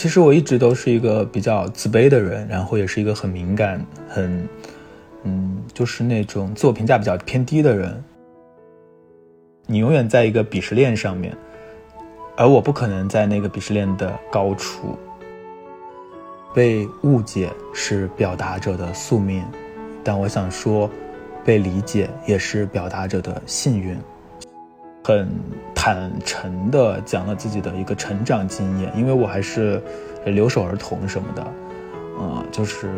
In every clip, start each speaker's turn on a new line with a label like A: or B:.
A: 其实我一直都是一个比较自卑的人，然后也是一个很敏感、很，嗯，就是那种自我评价比较偏低的人。你永远在一个鄙视链上面，而我不可能在那个鄙视链的高处。被误解是表达者的宿命，但我想说，被理解也是表达者的幸运。很坦诚的讲了自己的一个成长经验，因为我还是留守儿童什么的，嗯，就是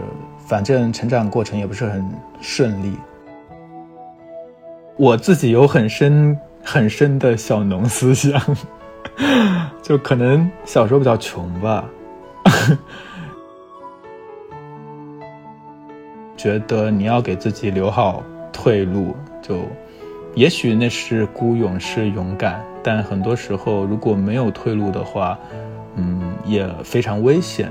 A: 反正成长过程也不是很顺利。我自己有很深很深的小农思想，就可能小时候比较穷吧，觉得你要给自己留好退路，就。也许那是孤勇，是勇敢，但很多时候如果没有退路的话，嗯，也非常危险。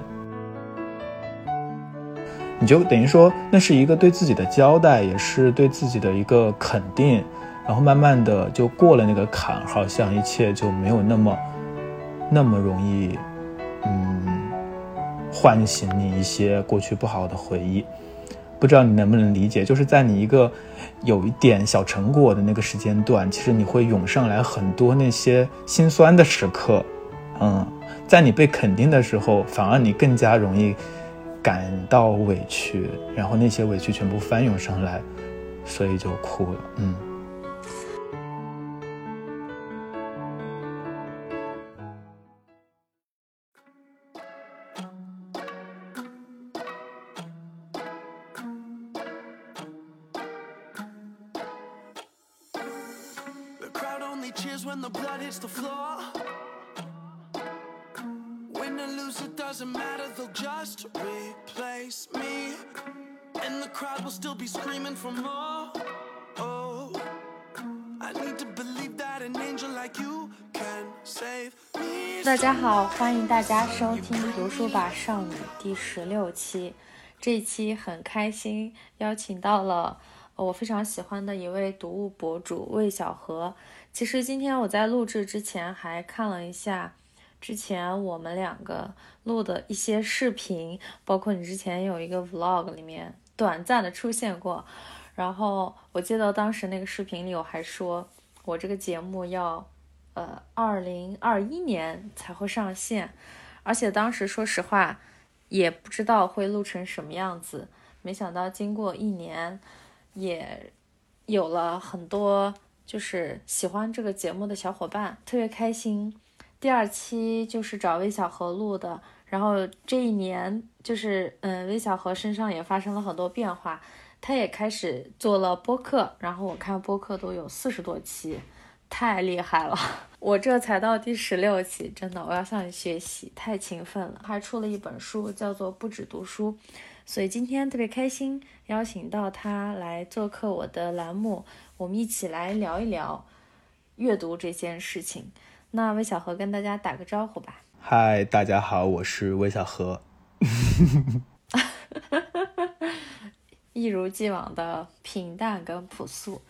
A: 你就等于说，那是一个对自己的交代，也是对自己的一个肯定。然后慢慢的就过了那个坎，好像一切就没有那么那么容易，嗯，唤醒你一些过去不好的回忆。不知道你能不能理解，就是在你一个。有一点小成果的那个时间段，其实你会涌上来很多那些心酸的时刻，嗯，在你被肯定的时候，反而你更加容易感到委屈，然后那些委屈全部翻涌上来，所以就哭了，嗯。
B: 好，欢迎大家收听《读书吧少女》第十六期。这一期很开心，邀请到了我非常喜欢的一位读物博主魏小河。其实今天我在录制之前还看了一下之前我们两个录的一些视频，包括你之前有一个 vlog 里面短暂的出现过。然后我记得当时那个视频里我还说，我这个节目要。呃，二零二一年才会上线，而且当时说实话也不知道会录成什么样子。没想到经过一年，也有了很多就是喜欢这个节目的小伙伴，特别开心。第二期就是找魏小河录的，然后这一年就是嗯，魏小河身上也发生了很多变化，他也开始做了播客，然后我看播客都有四十多期。太厉害了，我这才到第十六期，真的，我要向你学习，太勤奋了。还出了一本书，叫做《不止读书》，所以今天特别开心，邀请到他来做客我的栏目，我们一起来聊一聊阅读这件事情。那魏小何跟大家打个招呼吧。
A: 嗨，大家好，我是魏小何。
B: 一如既往的平淡跟朴素。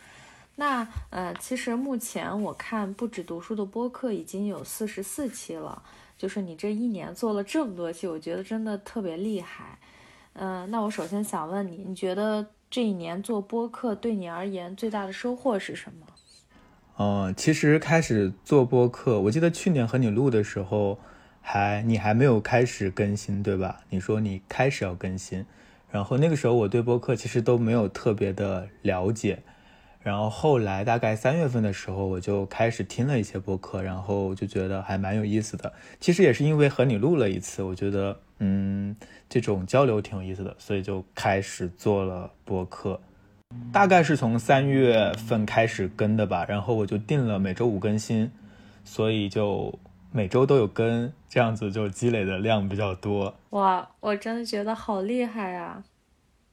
B: 那呃，其实目前我看不止读书的播客已经有四十四期了，就是你这一年做了这么多期，我觉得真的特别厉害。嗯，那我首先想问你，你觉得这一年做播客对你而言最大的收获是什么？
A: 嗯，其实开始做播客，我记得去年和你录的时候，还你还没有开始更新，对吧？你说你开始要更新，然后那个时候我对播客其实都没有特别的了解。然后后来大概三月份的时候，我就开始听了一些播客，然后就觉得还蛮有意思的。其实也是因为和你录了一次，我觉得嗯，这种交流挺有意思的，所以就开始做了播客。大概是从三月份开始更的吧，然后我就定了每周五更新，所以就每周都有更，这样子就积累的量比较多。
B: 哇，我真的觉得好厉害啊！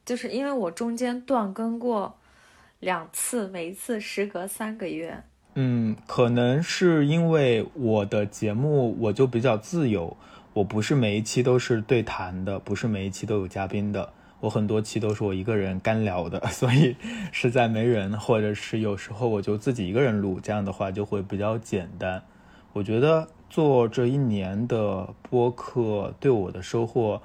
B: 就是因为我中间断更过两次，每一次时隔三个月。
A: 嗯，可能是因为我的节目我就比较自由，我不是每一期都是对谈的，不是每一期都有嘉宾的。我很多期都是我一个人干聊的，所以实在没人，或者是有时候我就自己一个人录，这样的话就会比较简单。我觉得做这一年的播客对我的收获，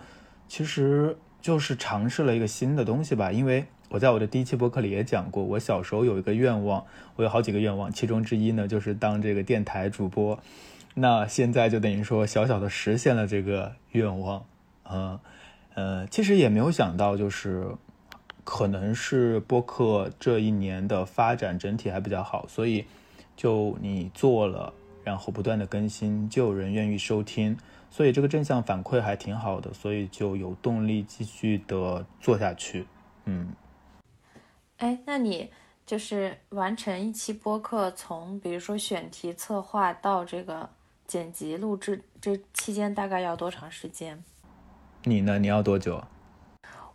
A: 其实就是尝试了一个新的东西吧。因为我在我的第一期播客里也讲过，我小时候有一个愿望，我有好几个愿望，其中之一呢就是当这个电台主播。那现在就等于说小小的实现了这个愿望，嗯。呃，其实也没有想到，就是可能是播客这一年的发展整体还比较好，所以就你做了，然后不断的更新，就有人愿意收听，所以这个正向反馈还挺好的，所以就有动力继续的做下去。嗯，
B: 哎，那你就是完成一期播客，从比如说选题策划到这个剪辑录制，这期间大概要多长时间？
A: 你呢？你要多久？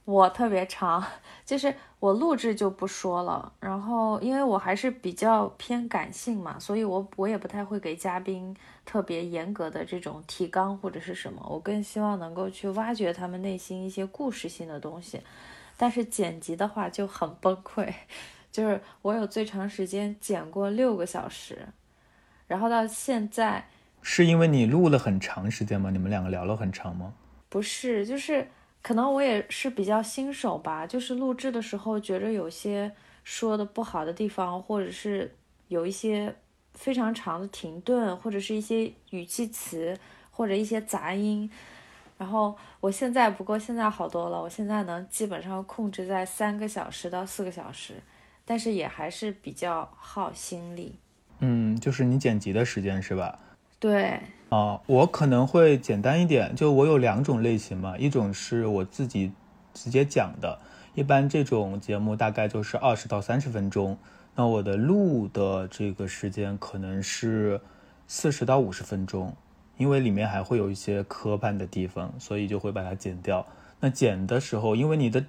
B: 我特别长，就是我录制就不说了。然后，因为我还是比较偏感性嘛，所以我我也不太会给嘉宾特别严格的这种提纲或者是什么。我更希望能够去挖掘他们内心一些故事性的东西。但是剪辑的话就很崩溃，就是我有最长时间剪过六个小时，然后到现在，
A: 是因为你录了很长时间吗？你们两个聊了很长吗？
B: 不是，就是可能我也是比较新手吧，就是录制的时候觉着有些说的不好的地方，或者是有一些非常长的停顿，或者是一些语气词或者一些杂音。然后我现在不过现在好多了，我现在能基本上控制在三个小时到四个小时，但是也还是比较耗心力。
A: 嗯，就是你剪辑的时间是吧？
B: 对。
A: 啊，我可能会简单一点，就我有两种类型嘛，一种是我自己直接讲的，一般这种节目大概就是二十到三十分钟，那我的录的这个时间可能是四十到五十分钟，因为里面还会有一些磕绊的地方，所以就会把它剪掉。那剪的时候，因为你的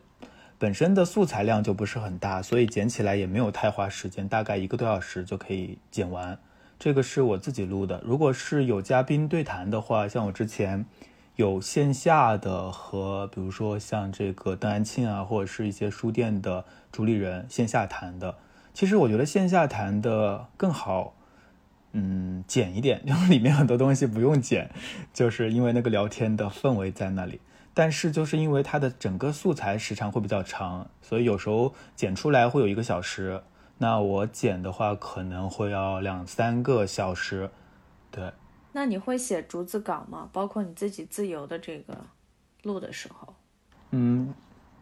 A: 本身的素材量就不是很大，所以剪起来也没有太花时间，大概一个多小时就可以剪完。这个是我自己录的。如果是有嘉宾对谈的话，像我之前有线下的和，比如说像这个邓安庆啊，或者是一些书店的主理人线下谈的。其实我觉得线下谈的更好，嗯，剪一点，因 为里面很多东西不用剪，就是因为那个聊天的氛围在那里。但是就是因为它的整个素材时长会比较长，所以有时候剪出来会有一个小时。那我剪的话可能会要两三个小时，对。
B: 那你会写逐字稿吗？包括你自己自由的这个录的时候？
A: 嗯，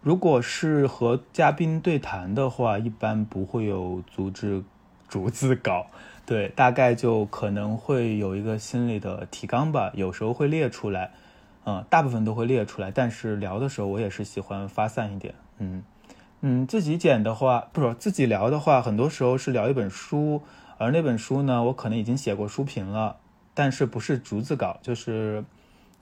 A: 如果是和嘉宾对谈的话，一般不会有逐字逐字稿，对，大概就可能会有一个心理的提纲吧，有时候会列出来，嗯，大部分都会列出来，但是聊的时候我也是喜欢发散一点，嗯。嗯，自己剪的话，不是自己聊的话，很多时候是聊一本书，而那本书呢，我可能已经写过书评了，但是不是逐字稿，就是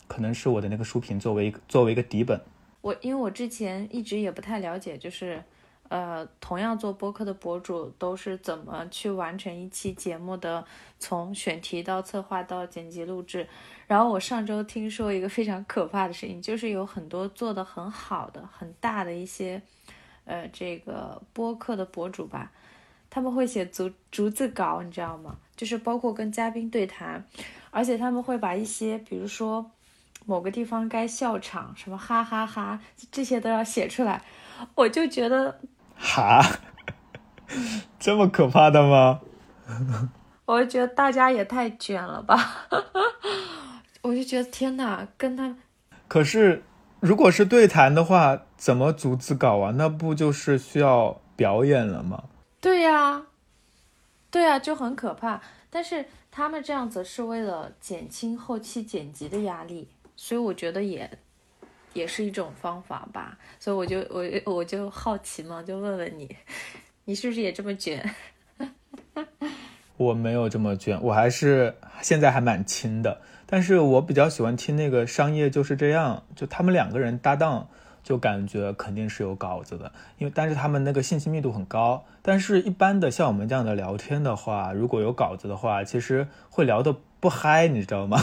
A: 可能是我的那个书评作为作为一个底本。
B: 我因为我之前一直也不太了解，就是呃，同样做播客的博主都是怎么去完成一期节目的，从选题到策划到剪辑录制。然后我上周听说一个非常可怕的事情，就是有很多做的很好的、很大的一些。呃，这个播客的博主吧，他们会写逐逐字稿，你知道吗？就是包括跟嘉宾对谈，而且他们会把一些，比如说某个地方该笑场，什么哈哈哈，这些都要写出来。我就觉得，
A: 哈，这么可怕的吗？
B: 我就觉得大家也太卷了吧！我就觉得天哪，跟他，
A: 可是。如果是对谈的话，怎么逐字稿啊？那不就是需要表演了吗？
B: 对呀，对呀，就很可怕。但是他们这样子是为了减轻后期剪辑的压力，所以我觉得也也是一种方法吧。所以我就我我就好奇嘛，就问问你，你是不是也这么卷？
A: 我没有这么卷，我还是现在还蛮轻的。但是我比较喜欢听那个《商业就是这样》，就他们两个人搭档，就感觉肯定是有稿子的。因为但是他们那个信息密度很高。但是一般的像我们这样的聊天的话，如果有稿子的话，其实会聊得不嗨，你知道吗？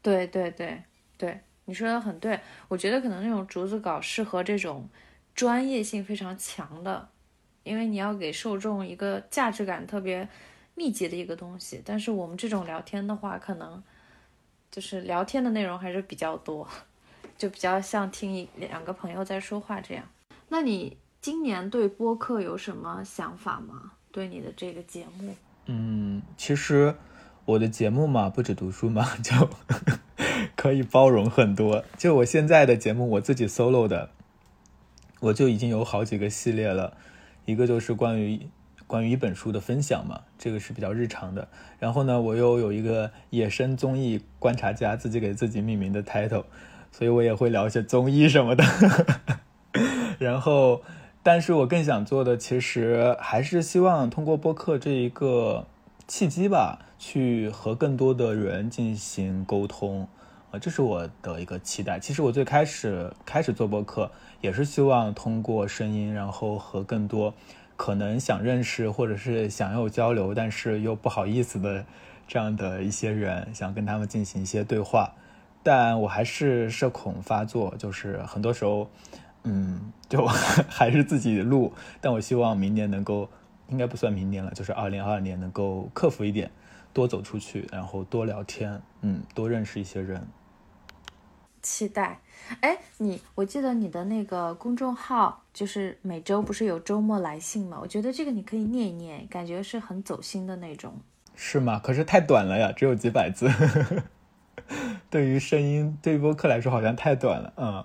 B: 对对对对，你说的很对。我觉得可能那种竹子稿适合这种专业性非常强的，因为你要给受众一个价值感特别。密集的一个东西，但是我们这种聊天的话，可能就是聊天的内容还是比较多，就比较像听一两个朋友在说话这样。那你今年对播客有什么想法吗？对你的这个节目？
A: 嗯，其实我的节目嘛，不止读书嘛，就可以包容很多。就我现在的节目，我自己 solo 的，我就已经有好几个系列了，一个就是关于。关于一本书的分享嘛，这个是比较日常的。然后呢，我又有一个野生综艺观察家，自己给自己命名的 title，所以我也会聊一些综艺什么的。然后，但是我更想做的，其实还是希望通过播客这一个契机吧，去和更多的人进行沟通这是我的一个期待。其实我最开始开始做播客，也是希望通过声音，然后和更多。可能想认识或者是想要交流，但是又不好意思的这样的一些人，想跟他们进行一些对话，但我还是社恐发作，就是很多时候，嗯，就 还是自己录。但我希望明年能够，应该不算明年了，就是二零二二年能够克服一点，多走出去，然后多聊天，嗯，多认识一些人。
B: 期待，哎，你我记得你的那个公众号就是每周不是有周末来信吗？我觉得这个你可以念一念，感觉是很走心的那种。
A: 是吗？可是太短了呀，只有几百字。对于声音，对于播客来说好像太短了，嗯。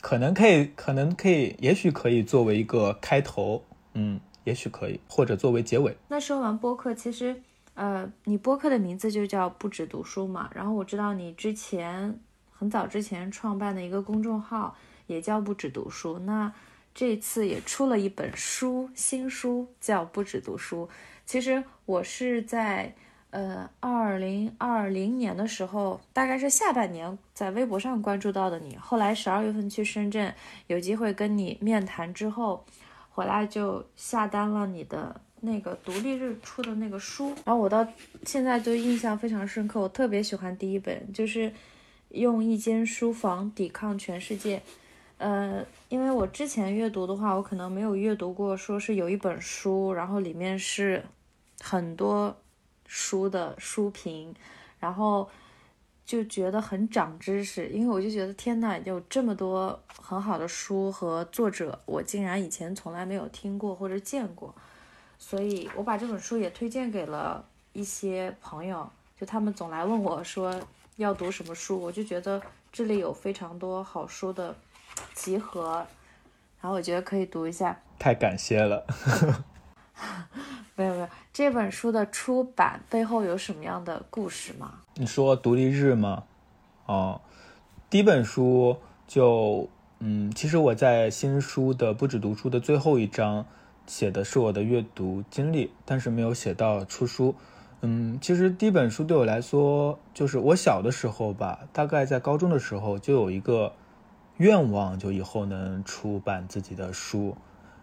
A: 可能可以，可能可以，也许可以作为一个开头，嗯，也许可以，或者作为结尾。
B: 那说完播客，其实。呃，你播客的名字就叫不止读书嘛，然后我知道你之前很早之前创办的一个公众号也叫不止读书，那这次也出了一本书，新书叫不止读书。其实我是在呃二零二零年的时候，大概是下半年在微博上关注到的你，后来十二月份去深圳有机会跟你面谈之后，回来就下单了你的。那个独立日出的那个书，然后我到现在就印象非常深刻。我特别喜欢第一本，就是用一间书房抵抗全世界。呃，因为我之前阅读的话，我可能没有阅读过，说是有一本书，然后里面是很多书的书评，然后就觉得很长知识。因为我就觉得天呐，有这么多很好的书和作者，我竟然以前从来没有听过或者见过。所以我把这本书也推荐给了一些朋友，就他们总来问我说要读什么书，我就觉得这里有非常多好书的集合，然后我觉得可以读一下。
A: 太感谢了。
B: 没有没有，这本书的出版背后有什么样的故事吗？
A: 你说独立日吗？哦，第一本书就嗯，其实我在新书的不止读书的最后一章。写的是我的阅读经历，但是没有写到出书。嗯，其实第一本书对我来说，就是我小的时候吧，大概在高中的时候就有一个愿望，就以后能出版自己的书。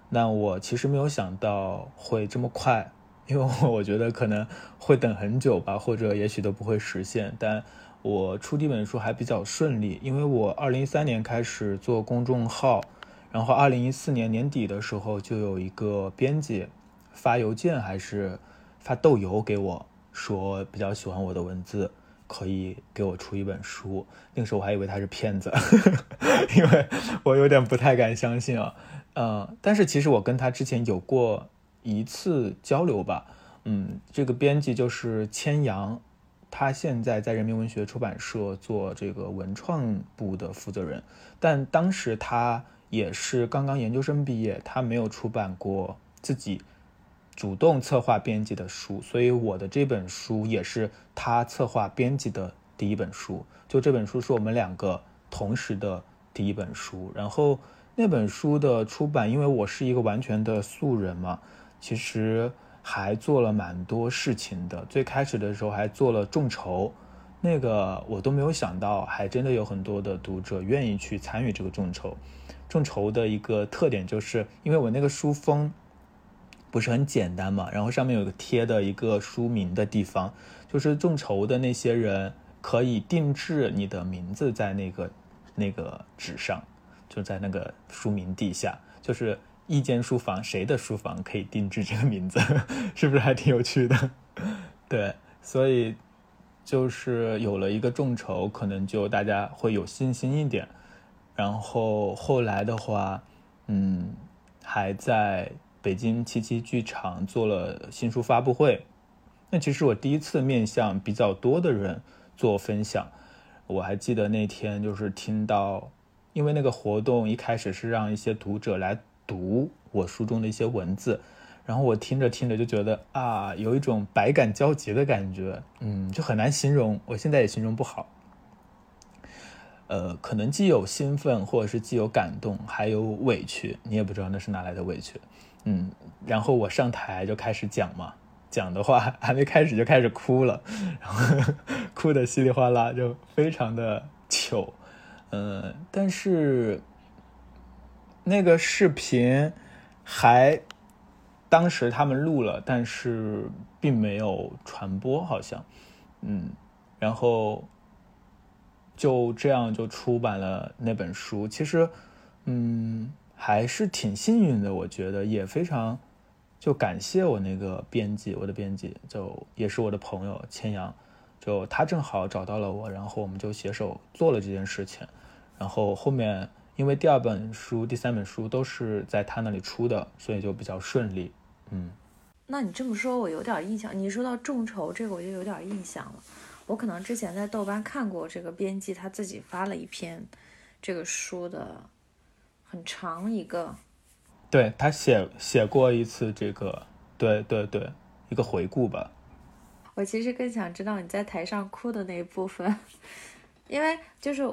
A: 那我其实没有想到会这么快，因为我觉得可能会等很久吧，或者也许都不会实现。但我出第一本书还比较顺利，因为我二零一三年开始做公众号。然后，二零一四年年底的时候，就有一个编辑发邮件还是发豆邮给我，说比较喜欢我的文字，可以给我出一本书。那个时候我还以为他是骗子，因为我有点不太敢相信啊。嗯，但是其实我跟他之前有过一次交流吧。嗯，这个编辑就是千阳，他现在在人民文学出版社做这个文创部的负责人，但当时他。也是刚刚研究生毕业，他没有出版过自己主动策划编辑的书，所以我的这本书也是他策划编辑的第一本书，就这本书是我们两个同时的第一本书。然后那本书的出版，因为我是一个完全的素人嘛，其实还做了蛮多事情的。最开始的时候还做了众筹，那个我都没有想到，还真的有很多的读者愿意去参与这个众筹。众筹的一个特点就是，因为我那个书封。不是很简单嘛？然后上面有个贴的一个书名的地方，就是众筹的那些人可以定制你的名字在那个那个纸上，就在那个书名底下，就是一间书房谁的书房可以定制这个名字，是不是还挺有趣的？对，所以就是有了一个众筹，可能就大家会有信心一点。然后后来的话，嗯，还在。北京七七剧场做了新书发布会，那其实我第一次面向比较多的人做分享。我还记得那天就是听到，因为那个活动一开始是让一些读者来读我书中的一些文字，然后我听着听着就觉得啊，有一种百感交集的感觉，嗯，就很难形容，我现在也形容不好。呃，可能既有兴奋，或者是既有感动，还有委屈，你也不知道那是哪来的委屈。嗯，然后我上台就开始讲嘛，讲的话还没开始就开始哭了，然后 哭的稀里哗啦，就非常的糗。嗯，但是那个视频还当时他们录了，但是并没有传播，好像。嗯，然后就这样就出版了那本书。其实，嗯。还是挺幸运的，我觉得也非常，就感谢我那个编辑，我的编辑就也是我的朋友千阳，就他正好找到了我，然后我们就携手做了这件事情，然后后面因为第二本书、第三本书都是在他那里出的，所以就比较顺利。嗯，
B: 那你这么说，我有点印象。你说到众筹这个，我就有点印象了。我可能之前在豆瓣看过这个编辑他自己发了一篇这个书的。很长一个，
A: 对他写写过一次这个，对对对，一个回顾吧。
B: 我其实更想知道你在台上哭的那一部分，因为就是，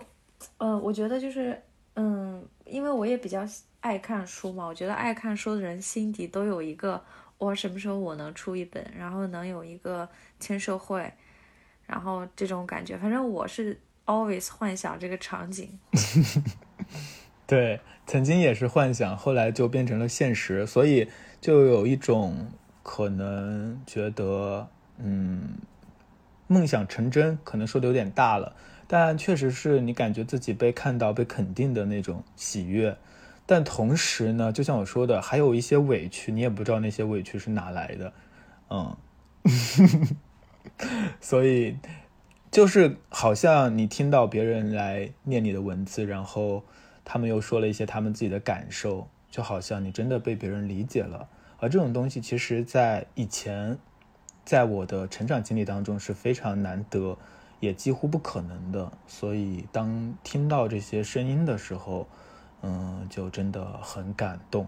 B: 呃，我觉得就是，嗯，因为我也比较爱看书嘛，我觉得爱看书的人心底都有一个，我什么时候我能出一本，然后能有一个签售会，然后这种感觉，反正我是 always 幻想这个场景。
A: 对，曾经也是幻想，后来就变成了现实，所以就有一种可能觉得，嗯，梦想成真，可能说的有点大了，但确实是你感觉自己被看到、被肯定的那种喜悦。但同时呢，就像我说的，还有一些委屈，你也不知道那些委屈是哪来的，嗯，所以就是好像你听到别人来念你的文字，然后。他们又说了一些他们自己的感受，就好像你真的被别人理解了。而这种东西，其实，在以前，在我的成长经历当中是非常难得，也几乎不可能的。所以，当听到这些声音的时候，嗯，就真的很感动。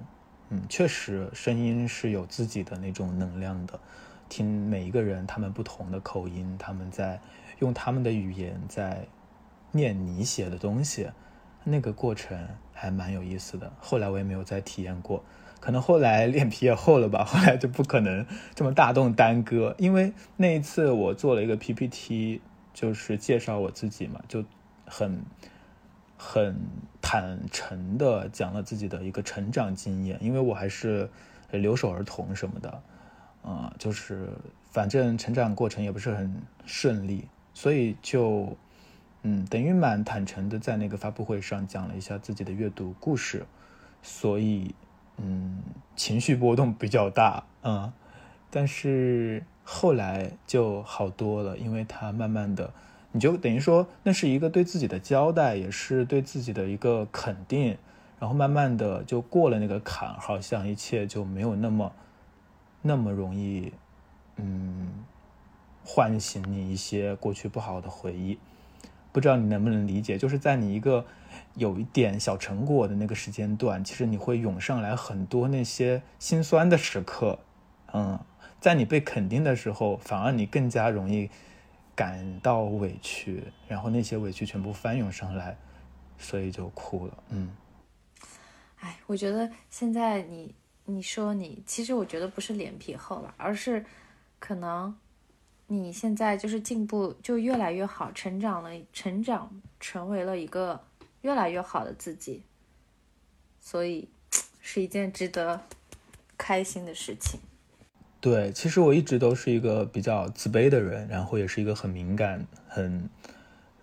A: 嗯，确实，声音是有自己的那种能量的。听每一个人他们不同的口音，他们在用他们的语言在念你写的东西。那个过程还蛮有意思的，后来我也没有再体验过，可能后来脸皮也厚了吧，后来就不可能这么大动干戈。因为那一次我做了一个 PPT，就是介绍我自己嘛，就很很坦诚的讲了自己的一个成长经验，因为我还是留守儿童什么的，啊，就是反正成长过程也不是很顺利，所以就。嗯，等于蛮坦诚的，在那个发布会上讲了一下自己的阅读故事，所以嗯，情绪波动比较大，嗯，但是后来就好多了，因为他慢慢的，你就等于说那是一个对自己的交代，也是对自己的一个肯定，然后慢慢的就过了那个坎，好像一切就没有那么那么容易，嗯，唤醒你一些过去不好的回忆。不知道你能不能理解，就是在你一个有一点小成果的那个时间段，其实你会涌上来很多那些心酸的时刻。嗯，在你被肯定的时候，反而你更加容易感到委屈，然后那些委屈全部翻涌上来，所以就哭了。嗯，
B: 哎，我觉得现在你你说你，其实我觉得不是脸皮厚了，而是可能你现在就是进步就越来越好，成长了，成长成为了一个越来越好的自己，所以是一件值得开心的事情。
A: 对，其实我一直都是一个比较自卑的人，然后也是一个很敏感、很，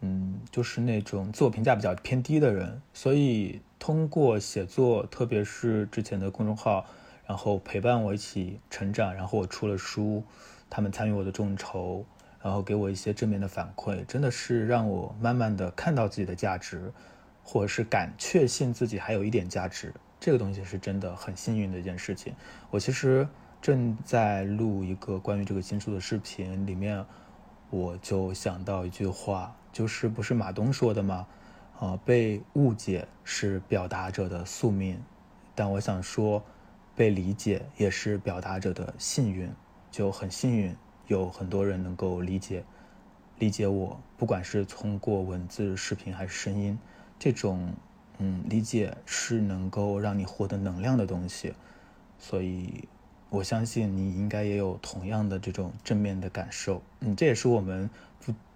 A: 嗯，就是那种自我评价比较偏低的人。所以通过写作，特别是之前的公众号，然后陪伴我一起成长，然后我出了书，他们参与我的众筹，然后给我一些正面的反馈，真的是让我慢慢的看到自己的价值，或者是敢确信自己还有一点价值。这个东西是真的很幸运的一件事情。我其实。正在录一个关于这个新书的视频，里面我就想到一句话，就是不是马东说的吗？啊，被误解是表达者的宿命，但我想说，被理解也是表达者的幸运，就很幸运有很多人能够理解理解我，不管是通过文字、视频还是声音，这种嗯理解是能够让你获得能量的东西，所以。我相信你应该也有同样的这种正面的感受，嗯，这也是我们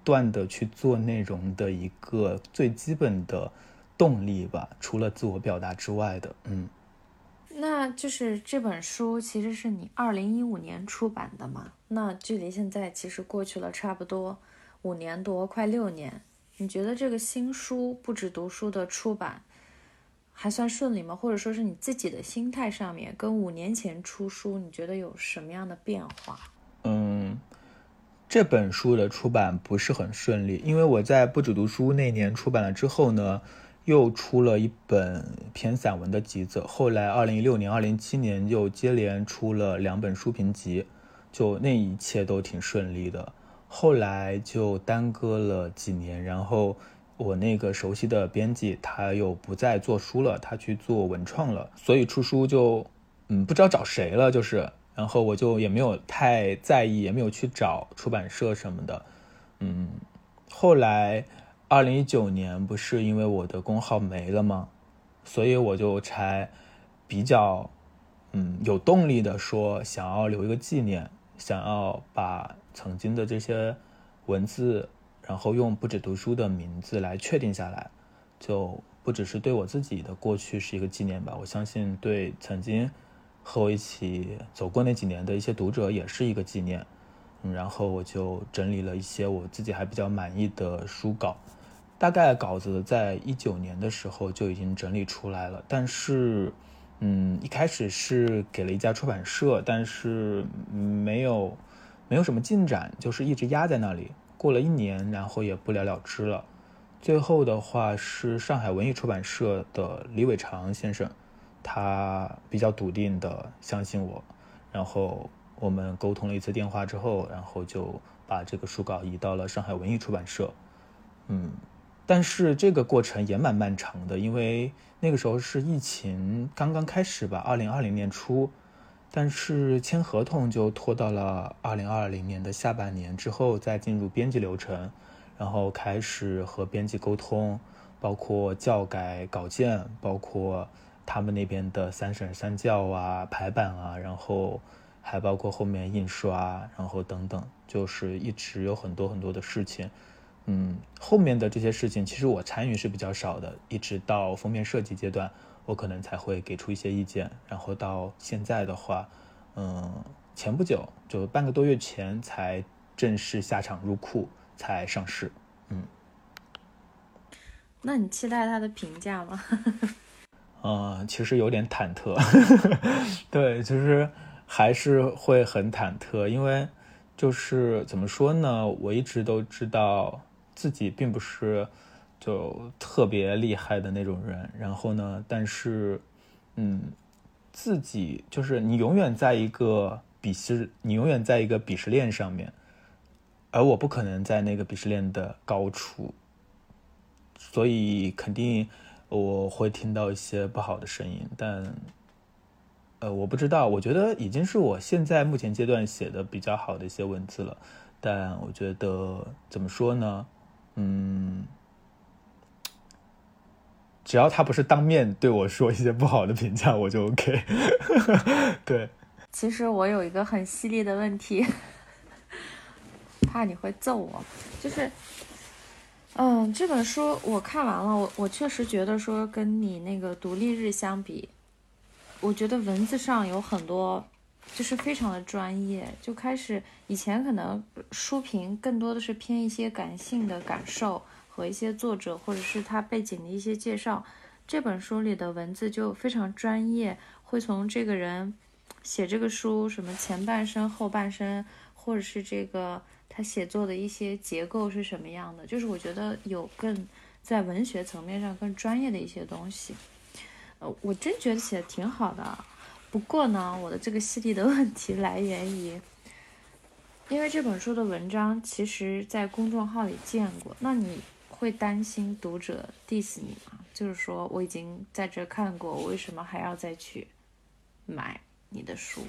A: 断的去做内容的一个最基本的动力吧，除了自我表达之外的，嗯。
B: 那就是这本书其实是你二零一五年出版的嘛？那距离现在其实过去了差不多五年多，快六年。你觉得这个新书不止读书的出版？还算顺利吗？或者说是你自己的心态上面，跟五年前出书，你觉得有什么样的变化？
A: 嗯，这本书的出版不是很顺利，因为我在不止读书那年出版了之后呢，又出了一本偏散文的集子，后来二零一六年、二零一七年又接连出了两本书评集，就那一切都挺顺利的。后来就耽搁了几年，然后。我那个熟悉的编辑，他又不再做书了，他去做文创了，所以出书就，嗯，不知道找谁了，就是，然后我就也没有太在意，也没有去找出版社什么的，嗯，后来，二零一九年不是因为我的公号没了吗？所以我就才比较，嗯，有动力的说想要留一个纪念，想要把曾经的这些文字。然后用不止读书的名字来确定下来，就不只是对我自己的过去是一个纪念吧。我相信对曾经和我一起走过那几年的一些读者也是一个纪念。嗯，然后我就整理了一些我自己还比较满意的书稿，大概稿子在一九年的时候就已经整理出来了。但是，嗯，一开始是给了一家出版社，但是没有没有什么进展，就是一直压在那里。过了一年，然后也不了了之了。最后的话是上海文艺出版社的李伟长先生，他比较笃定的相信我，然后我们沟通了一次电话之后，然后就把这个书稿移到了上海文艺出版社。嗯，但是这个过程也蛮漫长的，因为那个时候是疫情刚刚开始吧，二零二零年初。但是签合同就拖到了二零二零年的下半年之后再进入编辑流程，然后开始和编辑沟通，包括校改稿件，包括他们那边的三审三校啊、排版啊，然后还包括后面印刷，然后等等，就是一直有很多很多的事情。嗯，后面的这些事情其实我参与是比较少的，一直到封面设计阶段。我可能才会给出一些意见，然后到现在的话，嗯，前不久就半个多月前才正式下场入库，才上市，嗯。
B: 那你期待他的评价吗？
A: 嗯，其实有点忐忑，对，就是还是会很忐忑，因为就是怎么说呢，我一直都知道自己并不是。就特别厉害的那种人，然后呢，但是，嗯，自己就是你永远在一个鄙视，你永远在一个鄙视链上面，而我不可能在那个鄙视链的高处，所以肯定我会听到一些不好的声音，但，呃，我不知道，我觉得已经是我现在目前阶段写的比较好的一些文字了，但我觉得怎么说呢？嗯，只要他不是当面对我说一些不好的评价，我就 OK。对，
B: 其实我有一个很犀利的问题，怕你会揍我，就是。嗯，这本书我看完了，我我确实觉得说跟你那个独立日相比，我觉得文字上有很多就是非常的专业，就开始以前可能书评更多的是偏一些感性的感受和一些作者或者是他背景的一些介绍，这本书里的文字就非常专业，会从这个人写这个书什么前半生后半生，或者是这个。他写作的一些结构是什么样的？就是我觉得有更在文学层面上更专业的一些东西。呃，我真觉得写的挺好的。不过呢，我的这个犀利的问题来源于，因为这本书的文章其实在公众号里见过。那你会担心读者 diss 你吗？就是说我已经在这看过，我为什么还要再去买你的书？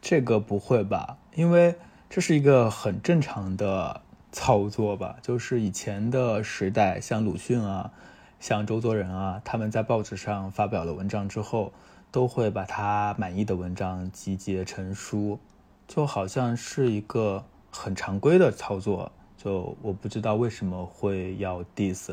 A: 这个不会吧？因为。这是一个很正常的操作吧，就是以前的时代，像鲁迅啊，像周作人啊，他们在报纸上发表了文章之后，都会把他满意的文章集结成书，就好像是一个很常规的操作。就我不知道为什么会要 diss，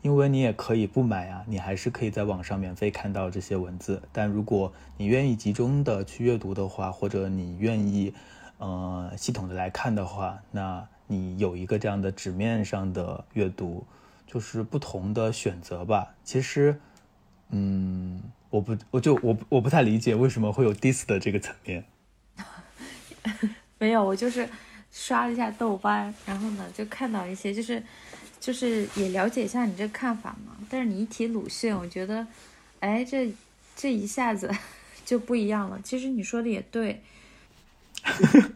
A: 因为你也可以不买啊，你还是可以在网上免费看到这些文字。但如果你愿意集中的去阅读的话，或者你愿意。呃，系统的来看的话，那你有一个这样的纸面上的阅读，就是不同的选择吧。其实，嗯，我不，我就我我不太理解为什么会有 diss 的这个层面。
B: 没有，我就是刷了一下豆瓣，然后呢，就看到一些，就是就是也了解一下你这看法嘛。但是你一提鲁迅，我觉得，哎，这这一下子 就不一样了。其实你说的也对。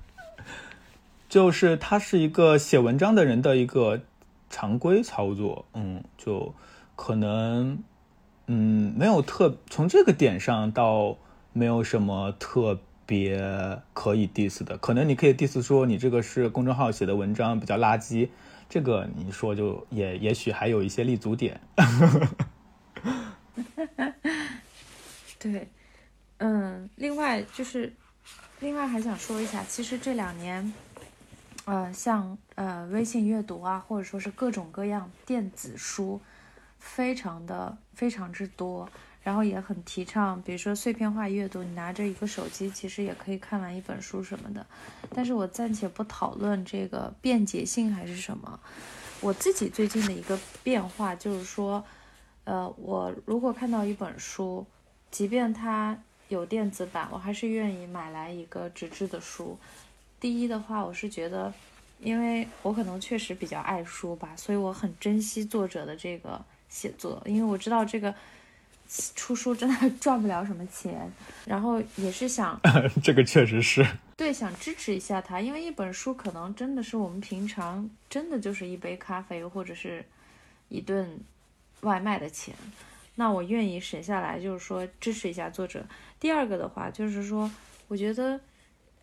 A: 就是他是一个写文章的人的一个常规操作，嗯，就可能，嗯，没有特从这个点上倒没有什么特别可以 diss 的，可能你可以 diss 说你这个是公众号写的文章比较垃圾，这个你说就也也许还有一些立足点。
B: 对，嗯，另外就是。另外还想说一下，其实这两年，呃，像呃微信阅读啊，或者说是各种各样电子书，非常的非常之多，然后也很提倡，比如说碎片化阅读，你拿着一个手机，其实也可以看完一本书什么的。但是我暂且不讨论这个便捷性还是什么，我自己最近的一个变化就是说，呃，我如果看到一本书，即便它。有电子版，我还是愿意买来一个纸质的书。第一的话，我是觉得，因为我可能确实比较爱书吧，所以我很珍惜作者的这个写作，因为我知道这个出书真的 赚不了什么钱。然后也是想，
A: 这个确实是
B: 对，想支持一下他，因为一本书可能真的是我们平常真的就是一杯咖啡或者是一顿外卖的钱。那我愿意省下来，就是说支持一下作者。第二个的话，就是说，我觉得，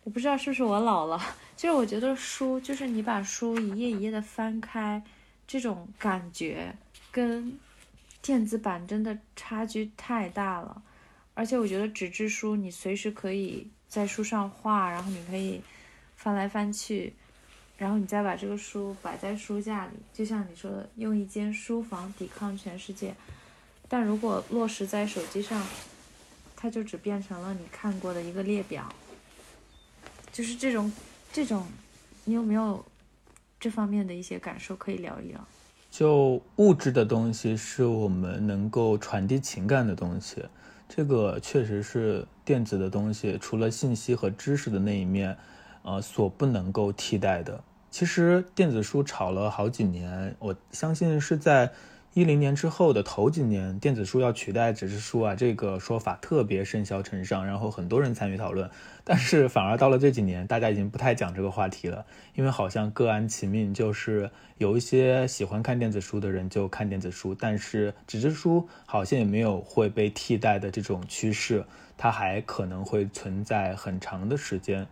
B: 我不知道是不是我老了，就是我觉得书，就是你把书一页一页的翻开，这种感觉跟电子版真的差距太大了。而且我觉得纸质书，你随时可以在书上画，然后你可以翻来翻去，然后你再把这个书摆在书架里，就像你说的，用一间书房抵抗全世界。但如果落实在手机上，它就只变成了你看过的一个列表。就是这种，这种，你有没有这方面的一些感受可以聊一聊？
A: 就物质的东西是我们能够传递情感的东西，这个确实是电子的东西除了信息和知识的那一面，呃，所不能够替代的。其实电子书炒了好几年，我相信是在。一零年之后的头几年，电子书要取代纸质书啊，这个说法特别甚嚣尘上，然后很多人参与讨论。但是反而到了这几年，大家已经不太讲这个话题了，因为好像各安其命，就是有一些喜欢看电子书的人就看电子书，但是纸质书好像也没有会被替代的这种趋势，它还可能会存在很长的时间。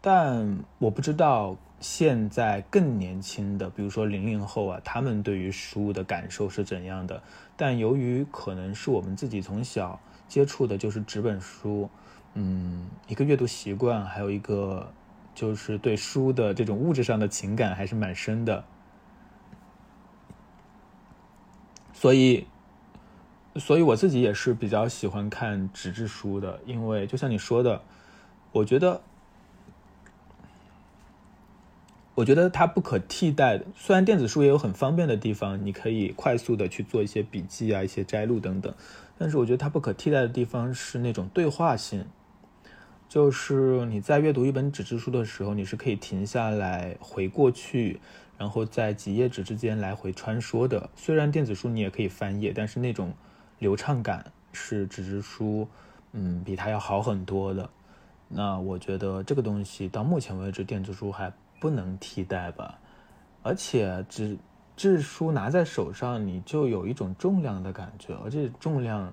A: 但我不知道现在更年轻的，比如说零零后啊，他们对于书的感受是怎样的？但由于可能是我们自己从小接触的就是纸本书，嗯，一个阅读习惯，还有一个就是对书的这种物质上的情感还是蛮深的，所以，所以我自己也是比较喜欢看纸质书的，因为就像你说的，我觉得。我觉得它不可替代的。虽然电子书也有很方便的地方，你可以快速的去做一些笔记啊、一些摘录等等，但是我觉得它不可替代的地方是那种对话性。就是你在阅读一本纸质书的时候，你是可以停下来回过去，然后在几页纸之间来回穿梭的。虽然电子书你也可以翻页，但是那种流畅感是纸质书，嗯，比它要好很多的。那我觉得这个东西到目前为止，电子书还。不能替代吧，而且纸质书拿在手上，你就有一种重量的感觉，而且重量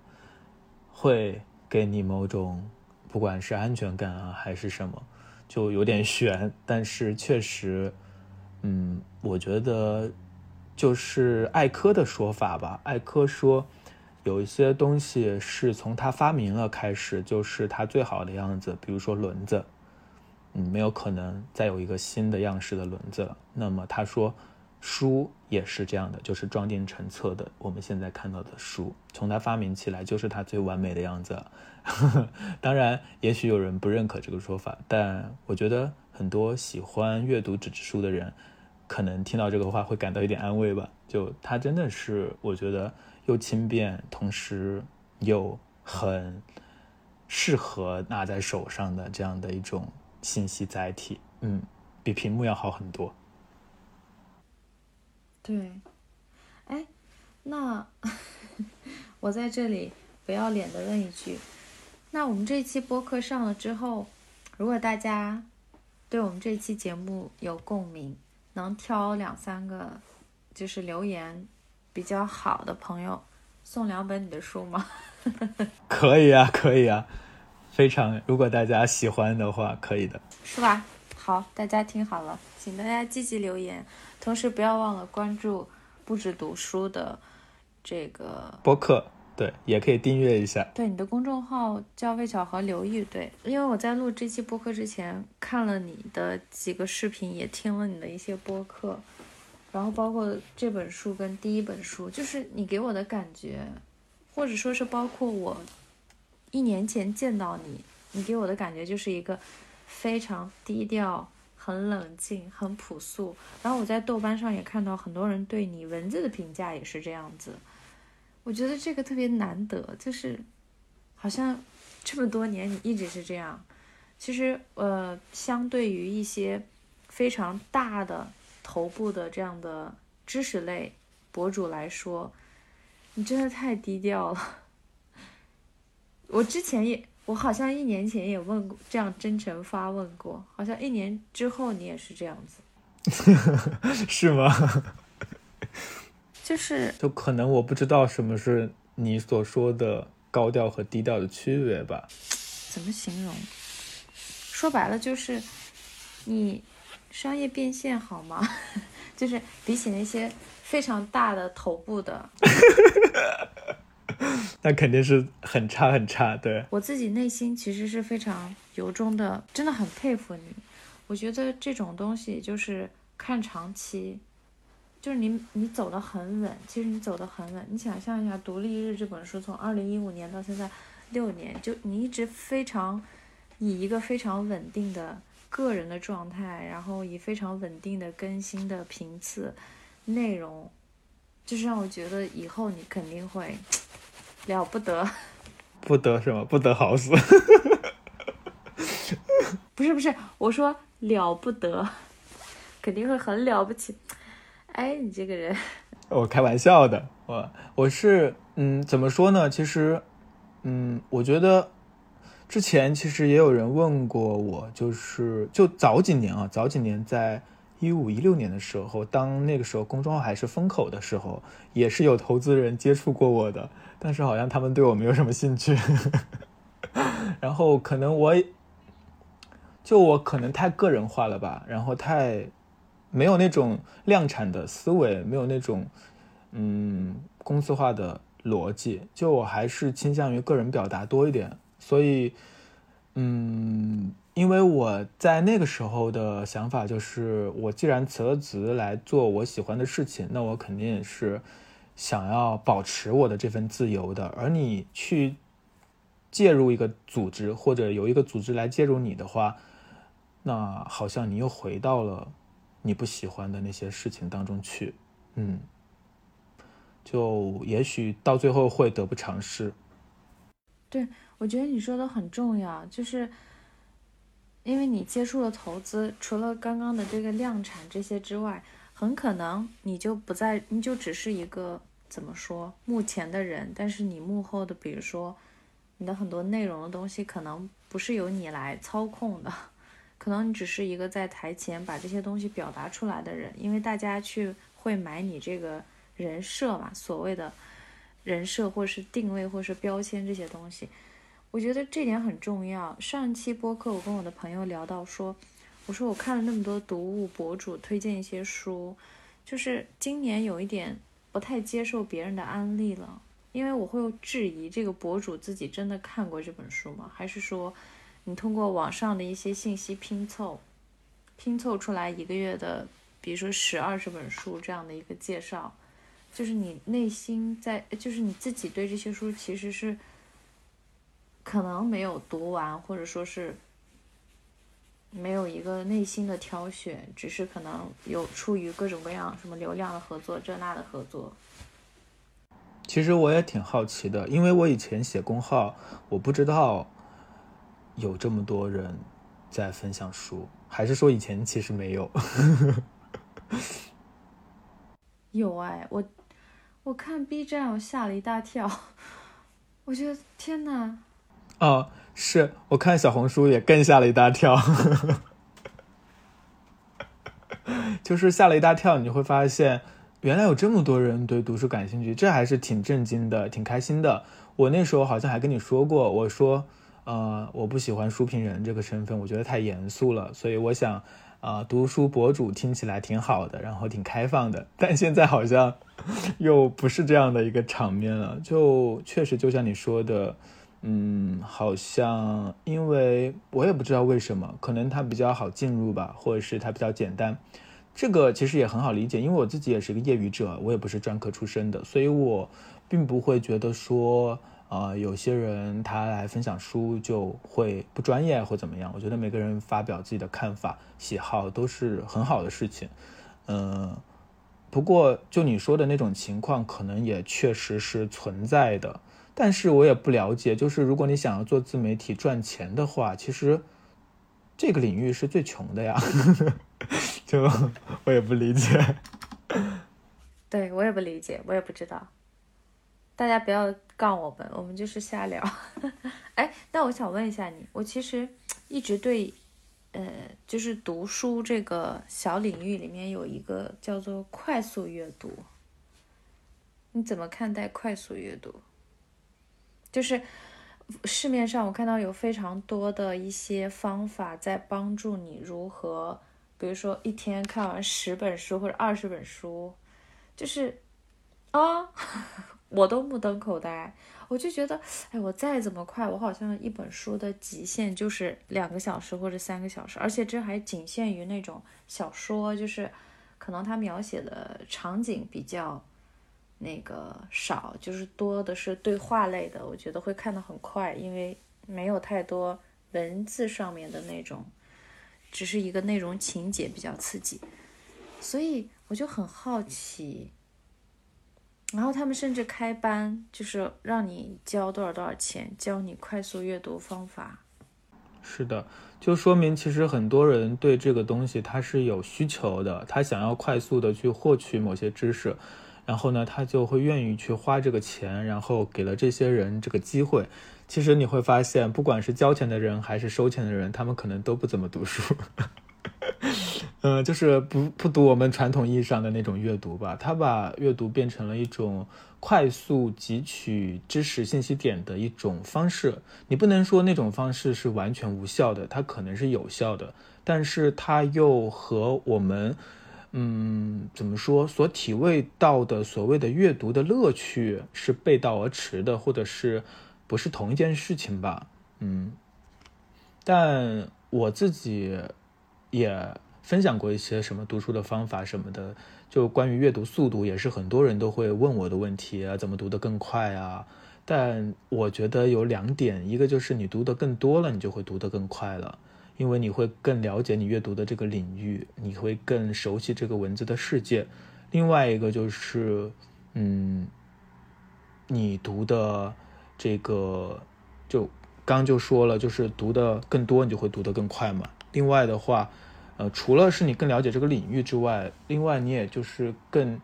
A: 会给你某种不管是安全感啊还是什么，就有点悬。但是确实，嗯，我觉得就是艾科的说法吧。艾科说，有一些东西是从他发明了开始就是他最好的样子，比如说轮子。嗯，没有可能再有一个新的样式的轮子了。那么他说，书也是这样的，就是装订成册的。我们现在看到的书，从它发明起来就是它最完美的样子。当然，也许有人不认可这个说法，但我觉得很多喜欢阅读纸质书的人，可能听到这个话会感到一点安慰吧。就它真的是，我觉得又轻便，同时又很适合拿在手上的这样的一种。信息载体，嗯，比屏幕要好很多。
B: 对，哎，那 我在这里不要脸的问一句，那我们这期播客上了之后，如果大家对我们这期节目有共鸣，能挑两三个就是留言比较好的朋友，送两本你的书吗？
A: 可以啊，可以啊。非常，如果大家喜欢的话，可以的，
B: 是吧？好，大家听好了，请大家积极留言，同时不要忘了关注不止读书的这个
A: 播客，对，也可以订阅一下。
B: 对，你的公众号叫魏巧和刘玉，对，因为我在录这期播客之前看了你的几个视频，也听了你的一些播客，然后包括这本书跟第一本书，就是你给我的感觉，或者说是包括我。一年前见到你，你给我的感觉就是一个非常低调、很冷静、很朴素。然后我在豆瓣上也看到很多人对你文字的评价也是这样子，我觉得这个特别难得，就是好像这么多年你一直是这样。其实，呃，相对于一些非常大的头部的这样的知识类博主来说，你真的太低调了。我之前也，我好像一年前也问过，这样真诚发问过，好像一年之后你也是这样
A: 子，是吗？
B: 就是，
A: 就可能我不知道什么是你所说的高调和低调的区别吧？
B: 怎么形容？说白了就是，你商业变现好吗？就是比起那些非常大的头部的。
A: 那肯定是很差很差，对
B: 我自己内心其实是非常由衷的，真的很佩服你。我觉得这种东西就是看长期，就是你你走得很稳，其实你走得很稳。你想象一下，《独立日》这本书从二零一五年到现在六年，就你一直非常以一个非常稳定的个人的状态，然后以非常稳定的更新的频次、内容，就是让我觉得以后你肯定会。了不得，
A: 不得什么？不得好死。
B: 不是不是，我说了不得，肯定会很了不起。哎，你这个人，
A: 我开玩笑的。我我是嗯，怎么说呢？其实，嗯，我觉得之前其实也有人问过我，就是就早几年啊，早几年在。一五一六年的时候，当那个时候公众号还是风口的时候，也是有投资人接触过我的，但是好像他们对我没有什么兴趣。然后可能我就我可能太个人化了吧，然后太没有那种量产的思维，没有那种嗯公司化的逻辑，就我还是倾向于个人表达多一点。所以，嗯，因为我在那个时候的想法就是，我既然辞了职来做我喜欢的事情，那我肯定是想要保持我的这份自由的。而你去介入一个组织，或者有一个组织来介入你的话，那好像你又回到了你不喜欢的那些事情当中去，嗯，就也许到最后会得不偿失。
B: 对，我觉得你说的很重要，就是因为你接触了投资，除了刚刚的这个量产这些之外，很可能你就不在，你就只是一个怎么说目前的人，但是你幕后的，比如说你的很多内容的东西，可能不是由你来操控的。可能你只是一个在台前把这些东西表达出来的人，因为大家去会买你这个人设嘛，所谓的人设或是定位或是标签这些东西，我觉得这点很重要。上一期播客我跟我的朋友聊到说，我说我看了那么多读物博主推荐一些书，就是今年有一点不太接受别人的安利了，因为我会质疑这个博主自己真的看过这本书吗？还是说？你通过网上的一些信息拼凑，拼凑出来一个月的，比如说十二十本书这样的一个介绍，就是你内心在，就是你自己对这些书其实是可能没有读完，或者说是没有一个内心的挑选，只是可能有出于各种各样什么流量的合作，这那的合作。
A: 其实我也挺好奇的，因为我以前写公号，我不知道。有这么多人在分享书，还是说以前其实没有？
B: 有哎，我我看 B 站，我吓了一大跳，我觉得天哪！
A: 哦，是我看小红书也更吓了一大跳，就是吓了一大跳，你会发现原来有这么多人对读书感兴趣，这还是挺震惊的，挺开心的。我那时候好像还跟你说过，我说。呃，我不喜欢书评人这个身份，我觉得太严肃了，所以我想，啊，读书博主听起来挺好的，然后挺开放的，但现在好像又不是这样的一个场面了。就确实就像你说的，嗯，好像因为我也不知道为什么，可能它比较好进入吧，或者是它比较简单。这个其实也很好理解，因为我自己也是一个业余者，我也不是专科出身的，所以我并不会觉得说。啊，有些人他来分享书就会不专业或怎么样？我觉得每个人发表自己的看法、喜好都是很好的事情。嗯，不过就你说的那种情况，可能也确实是存在的。但是我也不了解，就是如果你想要做自媒体赚钱的话，其实这个领域是最穷的呀。就我也不理解。
B: 对我也不理解，我也不知道。大家不要杠我们，我们就是瞎聊。哎，那我想问一下你，我其实一直对，呃，就是读书这个小领域里面有一个叫做快速阅读，你怎么看待快速阅读？就是市面上我看到有非常多的一些方法在帮助你如何，比如说一天看完十本书或者二十本书，就是啊。我都目瞪口呆，我就觉得，哎，我再怎么快，我好像一本书的极限就是两个小时或者三个小时，而且这还仅限于那种小说，就是可能它描写的场景比较那个少，就是多的是对话类的，我觉得会看得很快，因为没有太多文字上面的那种，只是一个内容情节比较刺激，所以我就很好奇。然后他们甚至开班，就是让你交多少多少钱，教你快速阅读方法。
A: 是的，就说明其实很多人对这个东西他是有需求的，他想要快速的去获取某些知识，然后呢，他就会愿意去花这个钱，然后给了这些人这个机会。其实你会发现，不管是交钱的人还是收钱的人，他们可能都不怎么读书。嗯，就是不不读我们传统意义上的那种阅读吧，他把阅读变成了一种快速汲取知识信息点的一种方式。你不能说那种方式是完全无效的，它可能是有效的，但是它又和我们，嗯，怎么说所体味到的所谓的阅读的乐趣是背道而驰的，或者是不是同一件事情吧？嗯，但我自己也。分享过一些什么读书的方法什么的，就关于阅读速度也是很多人都会问我的问题啊，怎么读得更快啊？但我觉得有两点，一个就是你读得更多了，你就会读得更快了，因为你会更了解你阅读的这个领域，你会更熟悉这个文字的世界。另外一个就是，嗯，你读的这个就刚就说了，就是读的更多，你就会读得更快嘛。另外的话。呃，除了是你更了解这个领域之外，另外你也就是更，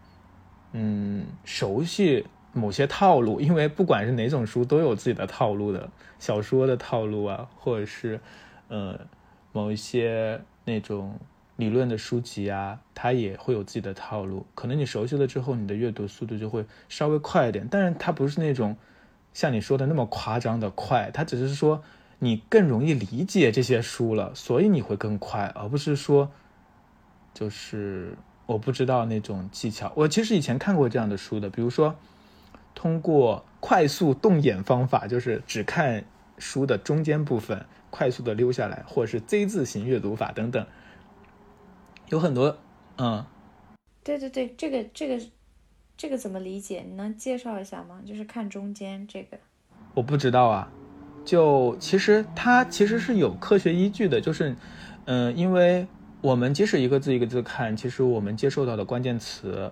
A: 嗯，熟悉某些套路，因为不管是哪种书都有自己的套路的，小说的套路啊，或者是，呃，某一些那种理论的书籍啊，它也会有自己的套路。可能你熟悉了之后，你的阅读速度就会稍微快一点，但是它不是那种像你说的那么夸张的快，它只是说。你更容易理解这些书了，所以你会更快，而不是说，就是我不知道那种技巧。我其实以前看过这样的书的，比如说通过快速动眼方法，就是只看书的中间部分，快速的溜下来，或者是 Z 字形阅读法等等，有很多。嗯，
B: 对对对，这个这个这个怎么理解？你能介绍一下吗？就是看中间这个，
A: 我不知道啊。就其实它其实是有科学依据的，就是，嗯，因为我们即使一个字一个字看，其实我们接受到的关键词，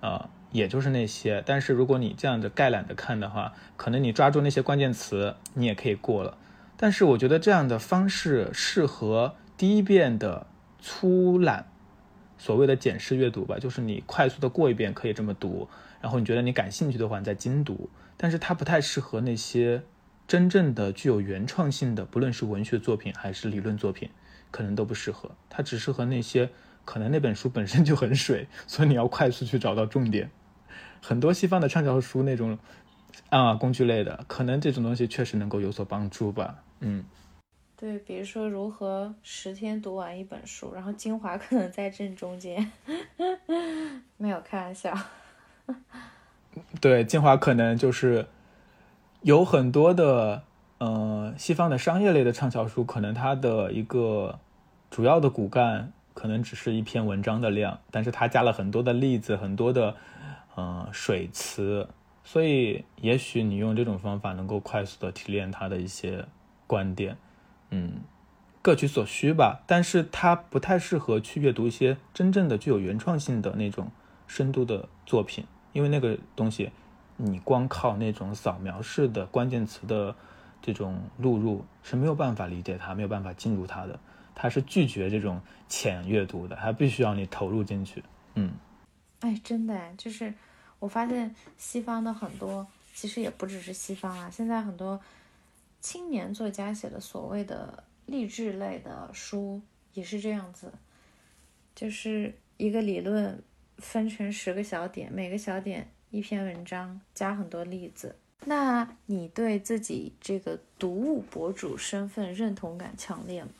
A: 啊，也就是那些。但是如果你这样的概览的看的话，可能你抓住那些关键词，你也可以过了。但是我觉得这样的方式适合第一遍的粗览，所谓的简式阅读吧，就是你快速的过一遍可以这么读，然后你觉得你感兴趣的话，你再精读。但是它不太适合那些。真正的具有原创性的，不论是文学作品还是理论作品，可能都不适合。它只适合那些可能那本书本身就很水，所以你要快速去找到重点。很多西方的畅销书那种啊工具类的，可能这种东西确实能够有所帮助吧。嗯，
B: 对，比如说如何十天读完一本书，然后精华可能在正中间。没有开玩笑。
A: 对，精华可能就是。有很多的，呃，西方的商业类的畅销书，可能它的一个主要的骨干可能只是一篇文章的量，但是它加了很多的例子，很多的，呃，水词，所以也许你用这种方法能够快速的提炼它的一些观点，嗯，各取所需吧。但是它不太适合去阅读一些真正的具有原创性的那种深度的作品，因为那个东西。你光靠那种扫描式的关键词的这种录入是没有办法理解它，没有办法进入它的，它是拒绝这种浅阅读的，它必须要你投入进去。嗯，
B: 哎，真的，就是我发现西方的很多，其实也不只是西方啊，现在很多青年作家写的所谓的励志类的书也是这样子，就是一个理论分成十个小点，每个小点。一篇文章加很多例子，那你对自己这个读物博主身份认同感强烈吗？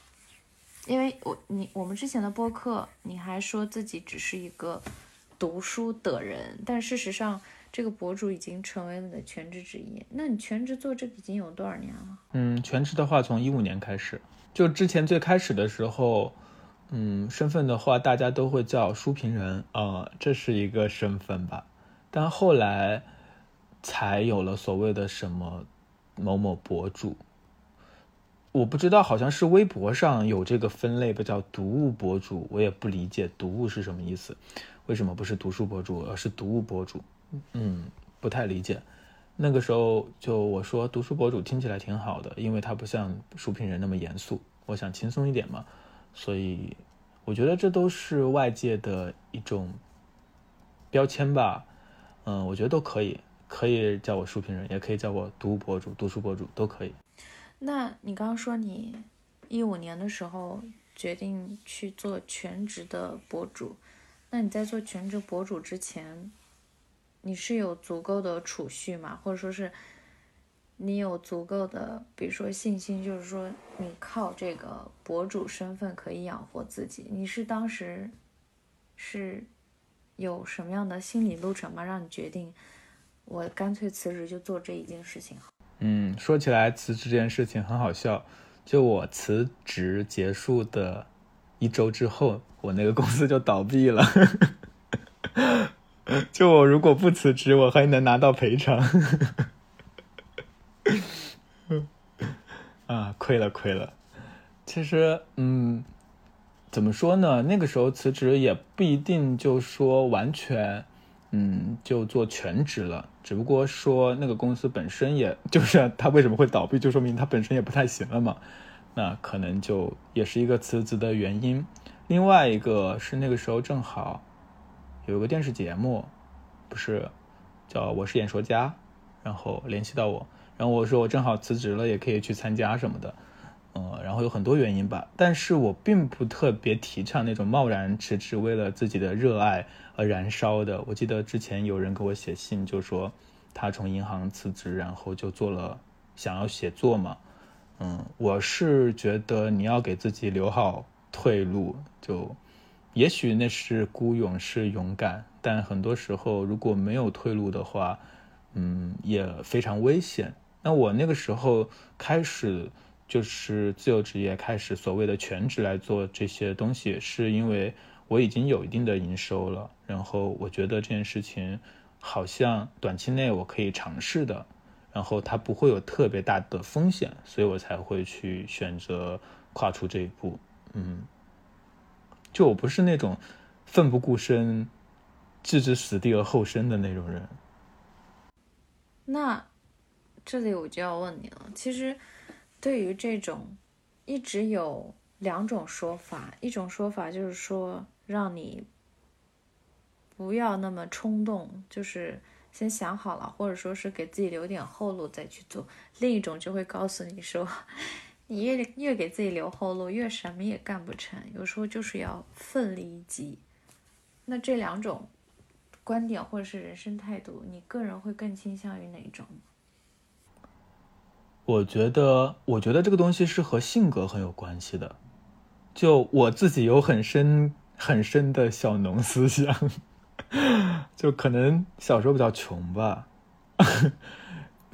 B: 因为我你我们之前的播客，你还说自己只是一个读书的人，但事实上这个博主已经成为了你的全职职业。那你全职做这已经有多少年了？
A: 嗯，全职的话从一五年开始，就之前最开始的时候，嗯，身份的话大家都会叫书评人啊，这是一个身份吧。但后来才有了所谓的什么某某博主，我不知道，好像是微博上有这个分类吧，叫读物博主。我也不理解读物是什么意思，为什么不是读书博主，而是读物博主？嗯，不太理解。那个时候就我说读书博主听起来挺好的，因为他不像书评人那么严肃，我想轻松一点嘛。所以我觉得这都是外界的一种标签吧。嗯，我觉得都可以，可以叫我书评人，也可以叫我读博主、读书博主，都可以。
B: 那你刚刚说你一五年的时候决定去做全职的博主。那你在做全职博主之前，你是有足够的储蓄吗？或者说是你有足够的，比如说信心，就是说你靠这个博主身份可以养活自己？你是当时是有什么样的心理路程吗？让你决定我干脆辞职就做这一件事情？
A: 嗯，说起来辞职这件事情很好笑，就我辞职结束的一周之后。我那个公司就倒闭了，就我如果不辞职，我还能拿到赔偿。啊，亏了亏了。其实，嗯，怎么说呢？那个时候辞职也不一定就说完全，嗯，就做全职了。只不过说那个公司本身也就是它为什么会倒闭，就说明它本身也不太行了嘛。那可能就也是一个辞职的原因。另外一个是那个时候正好有个电视节目，不是叫《我是演说家》，然后联系到我，然后我说我正好辞职了，也可以去参加什么的，嗯，然后有很多原因吧，但是我并不特别提倡那种贸然辞职为了自己的热爱而燃烧的。我记得之前有人给我写信，就说他从银行辞职，然后就做了想要写作嘛，嗯，我是觉得你要给自己留好。退路就，也许那是孤勇是勇敢，但很多时候如果没有退路的话，嗯，也非常危险。那我那个时候开始就是自由职业，开始所谓的全职来做这些东西，是因为我已经有一定的营收了，然后我觉得这件事情好像短期内我可以尝试的，然后它不会有特别大的风险，所以我才会去选择跨出这一步。嗯，就我不是那种奋不顾身、置之死地而后生的那种人。
B: 那这里我就要问你了，其实对于这种一直有两种说法，一种说法就是说让你不要那么冲动，就是先想好了，或者说是给自己留点后路再去做；另一种就会告诉你说。你越越给自己留后路，越什么也干不成。有时候就是要奋力一击。那这两种观点或者是人生态度，你个人会更倾向于哪一种？
A: 我觉得，我觉得这个东西是和性格很有关系的。就我自己有很深很深的小农思想，就可能小时候比较穷吧。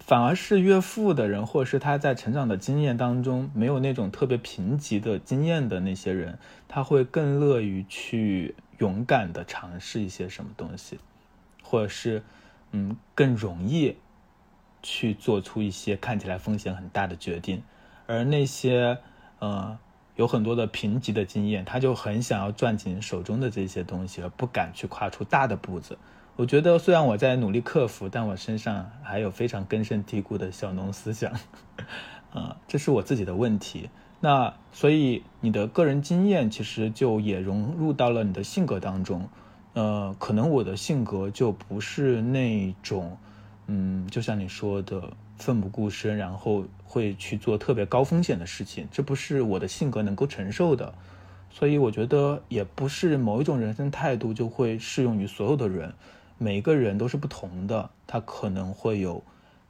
A: 反而是越富的人，或者是他在成长的经验当中没有那种特别贫瘠的经验的那些人，他会更乐于去勇敢的尝试一些什么东西，或者是，嗯，更容易去做出一些看起来风险很大的决定。而那些，呃，有很多的贫瘠的经验，他就很想要攥紧手中的这些东西，而不敢去跨出大的步子。我觉得虽然我在努力克服，但我身上还有非常根深蒂固的小农思想，啊，这是我自己的问题。那所以你的个人经验其实就也融入到了你的性格当中。呃，可能我的性格就不是那种，嗯，就像你说的奋不顾身，然后会去做特别高风险的事情，这不是我的性格能够承受的。所以我觉得也不是某一种人生态度就会适用于所有的人。每个人都是不同的，他可能会有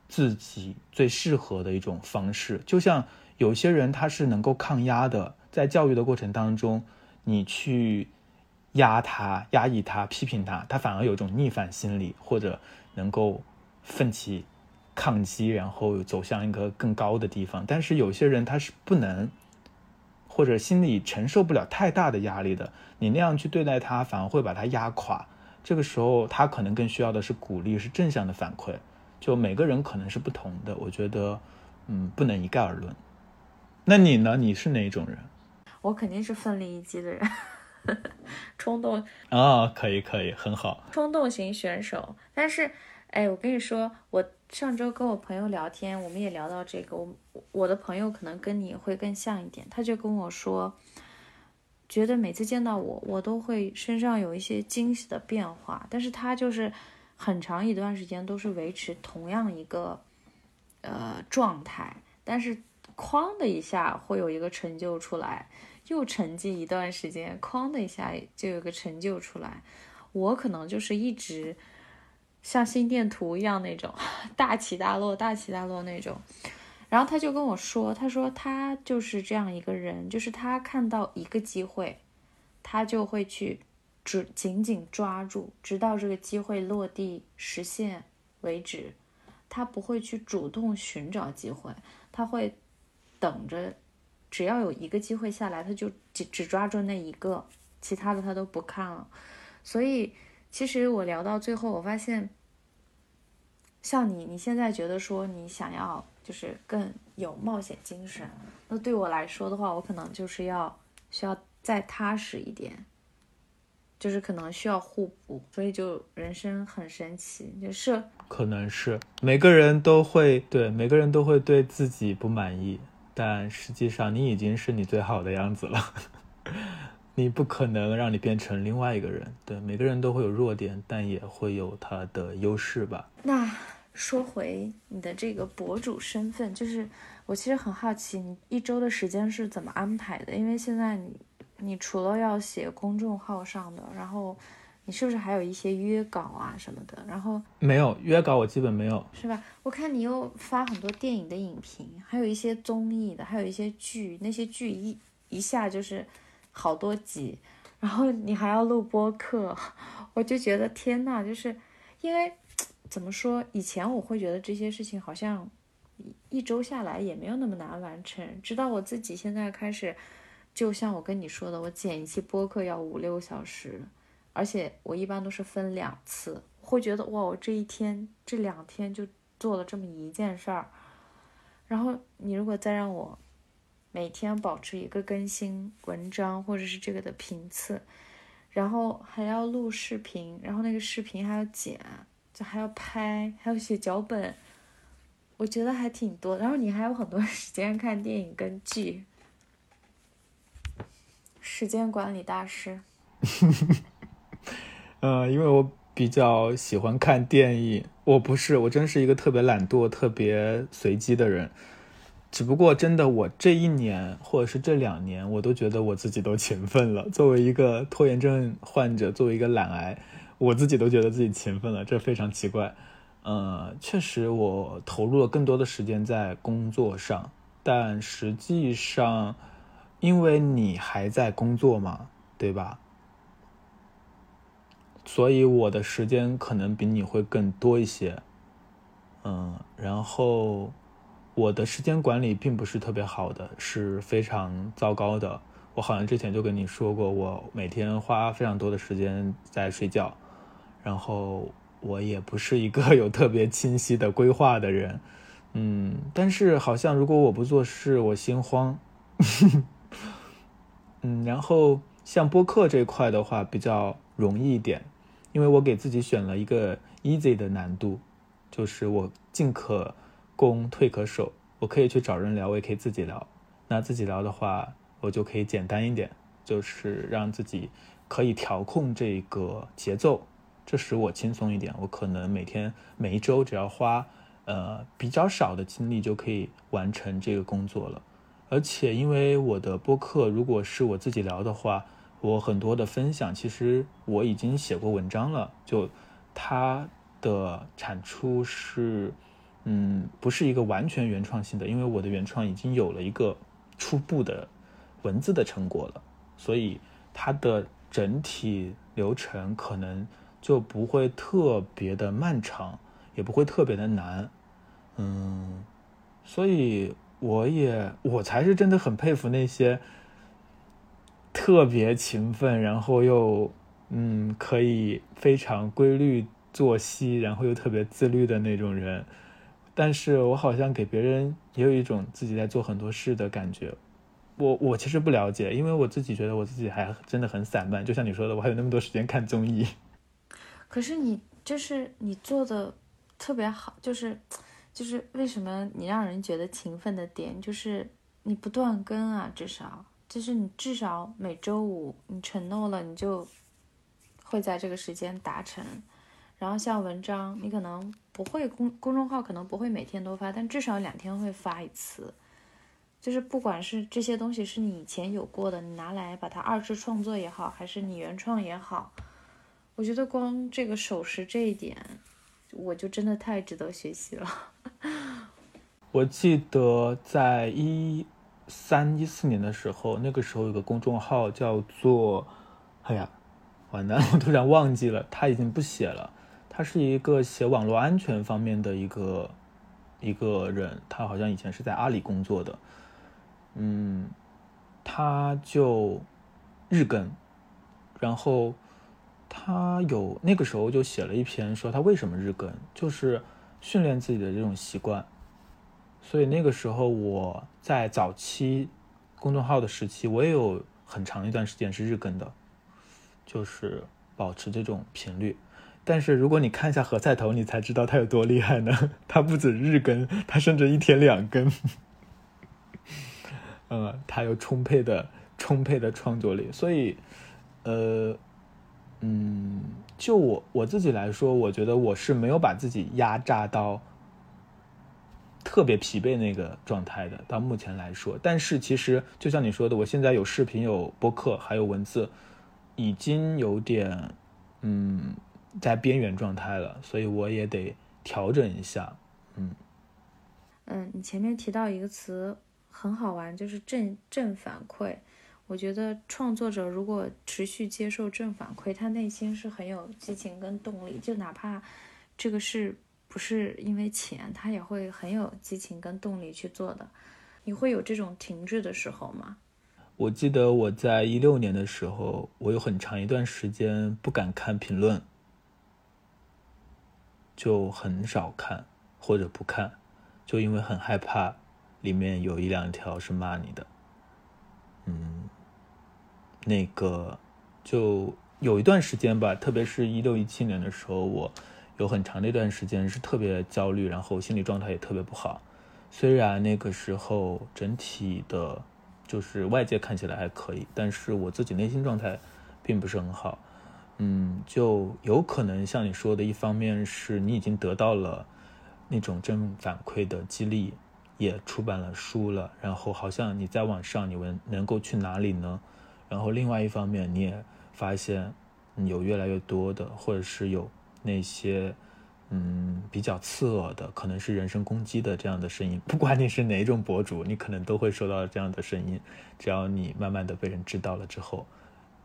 A: 自己最适合的一种方式。就像有些人他是能够抗压的，在教育的过程当中，你去压他、压抑他、批评他，他反而有一种逆反心理，或者能够奋起抗击，然后走向一个更高的地方。但是有些人他是不能，或者心里承受不了太大的压力的，你那样去对待他，反而会把他压垮。这个时候，他可能更需要的是鼓励，是正向的反馈。就每个人可能是不同的，我觉得，嗯，不能一概而论。那你呢？你是哪一种人？
B: 我肯定是奋力一击的人，冲动
A: 啊，可以可以，很好。
B: 冲动型选手，但是，哎，我跟你说，我上周跟我朋友聊天，我们也聊到这个，我我的朋友可能跟你会更像一点，他就跟我说。觉得每次见到我，我都会身上有一些惊喜的变化，但是他就是很长一段时间都是维持同样一个呃状态，但是哐的一下会有一个成就出来，又沉寂一段时间，哐的一下就有个成就出来。我可能就是一直像心电图一样那种 大起大落、大起大落那种。然后他就跟我说，他说他就是这样一个人，就是他看到一个机会，他就会去只紧紧抓住，直到这个机会落地实现为止。他不会去主动寻找机会，他会等着，只要有一个机会下来，他就只只抓住那一个，其他的他都不看了。所以，其实我聊到最后，我发现，像你，你现在觉得说你想要就是更有冒险精神，那对我来说的话，我可能就是要需要再踏实一点。就是可能需要互补，所以就人生很神奇，就是
A: 可能是每个人都会对每个人都会对自己不满意，但实际上你已经是你最好的样子了，你不可能让你变成另外一个人。对，每个人都会有弱点，但也会有他的优势吧。
B: 那说回你的这个博主身份，就是我其实很好奇，你一周的时间是怎么安排的？因为现在你。你除了要写公众号上的，然后你是不是还有一些约稿啊什么的？然后
A: 没有约稿，我基本没有，
B: 是吧？我看你又发很多电影的影评，还有一些综艺的，还有一些剧，那些剧一一下就是好多集，然后你还要录播客，我就觉得天呐，就是因为怎么说，以前我会觉得这些事情好像一周下来也没有那么难完成，直到我自己现在开始。就像我跟你说的，我剪一期播客要五六小时，而且我一般都是分两次，会觉得哇，我这一天这两天就做了这么一件事儿。然后你如果再让我每天保持一个更新文章或者是这个的频次，然后还要录视频，然后那个视频还要剪，就还要拍，还要写脚本，我觉得还挺多。然后你还有很多 时间看电影跟剧。时间管理大师，
A: 呃，因为我比较喜欢看电影，我不是，我真是一个特别懒惰、特别随机的人。只不过，真的，我这一年或者是这两年，我都觉得我自己都 勤奋了。作为一个拖延症患者，作为一个懒癌，我自己都觉得自己勤奋了，这非常奇怪。呃，确实，我投入了更多的时间在工作上，但实际上。因为你还在工作嘛，对吧？所以我的时间可能比你会更多一些，嗯，然后我的时间管理并不是特别好的，是非常糟糕的。我好像之前就跟你说过，我每天花非常多的时间在睡觉，然后我也不是一个 有特别清晰的规划的人，嗯，但是好像如果我不做事，我心慌。嗯，然后像播客这块的话比较容易一点，因为我给自己选了一个 easy 的难度，就是我进可攻退可守，我可以去找人聊，我也可以自己聊。那自己聊的话，我就可以简单一点，就是让自己可以调控这个节奏，这使我轻松一点。我可能每天每一周只要花呃比较少的精力就可以完成这个工作了。而且，因为我的播客如果是我自己聊的话，我很多的分享其实我已经写过文章了，就它的产出是，嗯，不是一个完全原创性的，因为我的原创已经有了一个初步的文字的成果了，所以它的整体流程可能就不会特别的漫长，也不会特别的难，嗯，所以。我也，我才是真的很佩服那些特别勤奋，然后又嗯可以非常规律作息，然后又特别自律的那种人。但是我好像给别人也有一种自己在做很多事的感觉。我我其实不了解，因为我自己觉得我自己还真的很散漫。就像你说的，我还有那么多时间看综艺。
B: 可是你就是你做的特别好，就是。就是为什么你让人觉得勤奋的点，就是你不断更啊，至少就是你至少每周五你承诺了，你就会在这个时间达成。然后像文章，你可能不会公公众号可能不会每天都发，但至少两天会发一次。就是不管是这些东西是你以前有过的，你拿来把它二次创作也好，还是你原创也好，我觉得光这个守时这一点，我就真的太值得学习了。
A: 我记得在一三一四年的时候，那个时候有个公众号叫做，哎呀，完蛋，我突然忘记了，他已经不写了。他是一个写网络安全方面的一个一个人，他好像以前是在阿里工作的，嗯，他就日更，然后他有那个时候就写了一篇说他为什么日更，就是训练自己的这种习惯，所以那个时候我在早期公众号的时期，我也有很长一段时间是日更的，就是保持这种频率。但是如果你看一下何菜头，你才知道他有多厉害呢。他不止日更，他甚至一天两更。嗯，他有充沛的、充沛的创作力。所以，呃，嗯，就我我自己来说，我觉得我是没有把自己压榨到特别疲惫那个状态的。到目前来说，但是其实就像你说的，我现在有视频、有播客，还有文字，已经有点，嗯。在边缘状态了，所以我也得调整一下。嗯
B: 嗯，你前面提到一个词很好玩，就是正正反馈。我觉得创作者如果持续接受正反馈，他内心是很有激情跟动力，就哪怕这个事不是因为钱，他也会很有激情跟动力去做的。你会有这种停滞的时候吗？
A: 我记得我在一六年的时候，我有很长一段时间不敢看评论。就很少看或者不看，就因为很害怕里面有一两条是骂你的。嗯，那个就有一段时间吧，特别是一六一七年的时候，我有很长的一段时间是特别焦虑，然后心理状态也特别不好。虽然那个时候整体的，就是外界看起来还可以，但是我自己内心状态并不是很好。嗯，就有可能像你说的，一方面是你已经得到了那种正反馈的激励，也出版了书了，然后好像你在网上，你们能够去哪里呢？然后另外一方面，你也发现有越来越多的，或者是有那些嗯比较刺耳的，可能是人身攻击的这样的声音。不管你是哪一种博主，你可能都会收到这样的声音。只要你慢慢的被人知道了之后。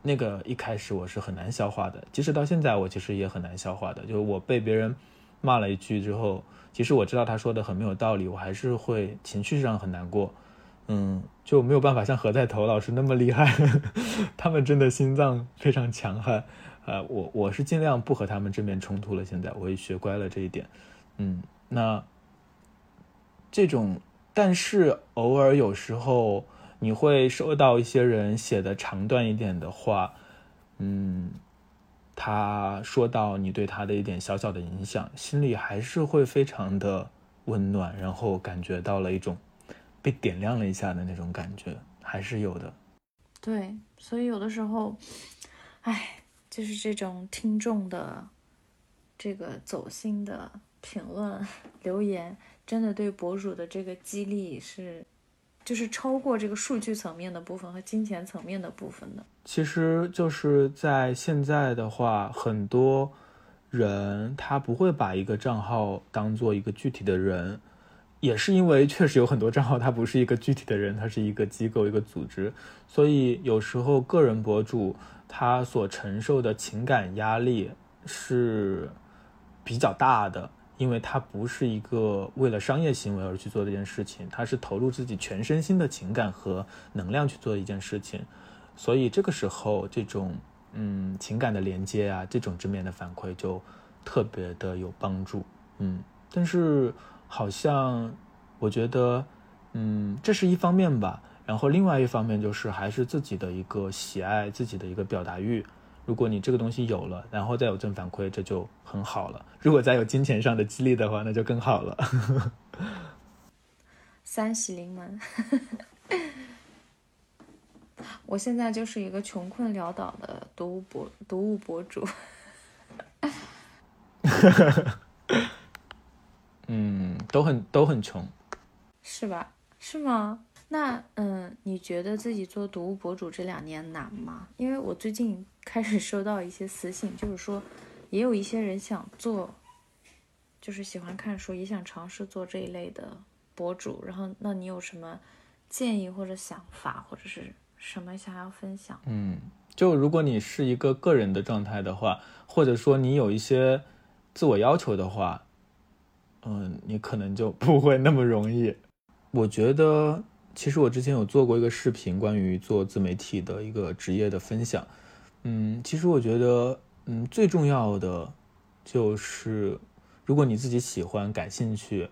A: 那个一开始我是很难消化的，即使到现在我其实也很难消化的。就是我被别人骂了一句之后，其实我知道他说的很没有道理，我还是会情绪上很难过。嗯，就没有办法像何在头老师那么厉害，他们真的心脏非常强悍。呃，我我是尽量不和他们正面冲突了。现在我也学乖了这一点。嗯，那这种，但是偶尔有时候。你会收到一些人写的长段一点的话，嗯，他说到你对他的一点小小的影响，心里还是会非常的温暖，然后感觉到了一种被点亮了一下的那种感觉，还是有的。
B: 对，所以有的时候，哎，就是这种听众的这个走心的评论留言，真的对博主的这个激励是。就是超过这个数据层面的部分和金钱层面的部分的。
A: 其实就是在现在的话，很多人他不会把一个账号当做一个具体的人，也是因为确实有很多账号它不是一个具体的人，它是一个机构、一个组织，所以有时候个人博主他所承受的情感压力是比较大的。因为他不是一个为了商业行为而去做这件事情，他是投入自己全身心的情感和能量去做一件事情，所以这个时候这种嗯情感的连接啊，这种正面的反馈就特别的有帮助，嗯，但是好像我觉得嗯这是一方面吧，然后另外一方面就是还是自己的一个喜爱，自己的一个表达欲。如果你这个东西有了，然后再有正反馈，这就很好了。如果再有金钱上的激励的话，那就更好了。
B: 三喜临门，我现在就是一个穷困潦倒的读物博读物博主。
A: 嗯，都很都很穷，
B: 是吧？是吗？那嗯，你觉得自己做读物博主这两年难吗？因为我最近开始收到一些私信，就是说也有一些人想做，就是喜欢看书，也想尝试做这一类的博主。然后，那你有什么建议或者想法，或者是什么想要分享？
A: 嗯，就如果你是一个个人的状态的话，或者说你有一些自我要求的话，嗯，你可能就不会那么容易。我觉得。其实我之前有做过一个视频，关于做自媒体的一个职业的分享。嗯，其实我觉得，嗯，最重要的就是，如果你自己喜欢、感兴趣，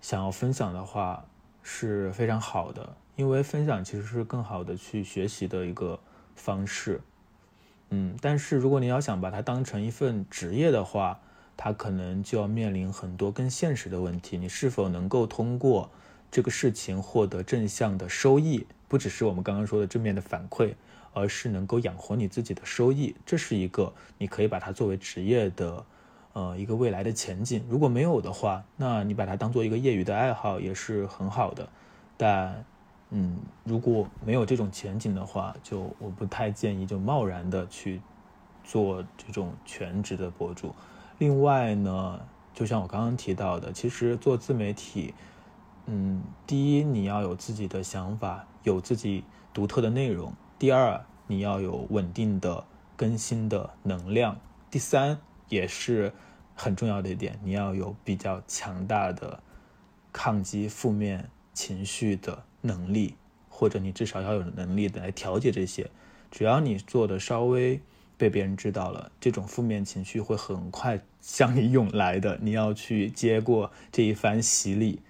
A: 想要分享的话，是非常好的。因为分享其实是更好的去学习的一个方式。嗯，但是如果你要想把它当成一份职业的话，它可能就要面临很多更现实的问题。你是否能够通过？这个事情获得正向的收益，不只是我们刚刚说的正面的反馈，而是能够养活你自己的收益，这是一个你可以把它作为职业的，呃，一个未来的前景。如果没有的话，那你把它当做一个业余的爱好也是很好的。但，嗯，如果没有这种前景的话，就我不太建议就贸然的去做这种全职的博主。另外呢，就像我刚刚提到的，其实做自媒体。嗯，第一，你要有自己的想法，有自己独特的内容；第二，你要有稳定的更新的能量；第三，也是很重要的一点，你要有比较强大的抗击负面情绪的能力，或者你至少要有能力来调节这些。只要你做的稍微被别人知道了，这种负面情绪会很快向你涌来的，你要去接过这一番洗礼。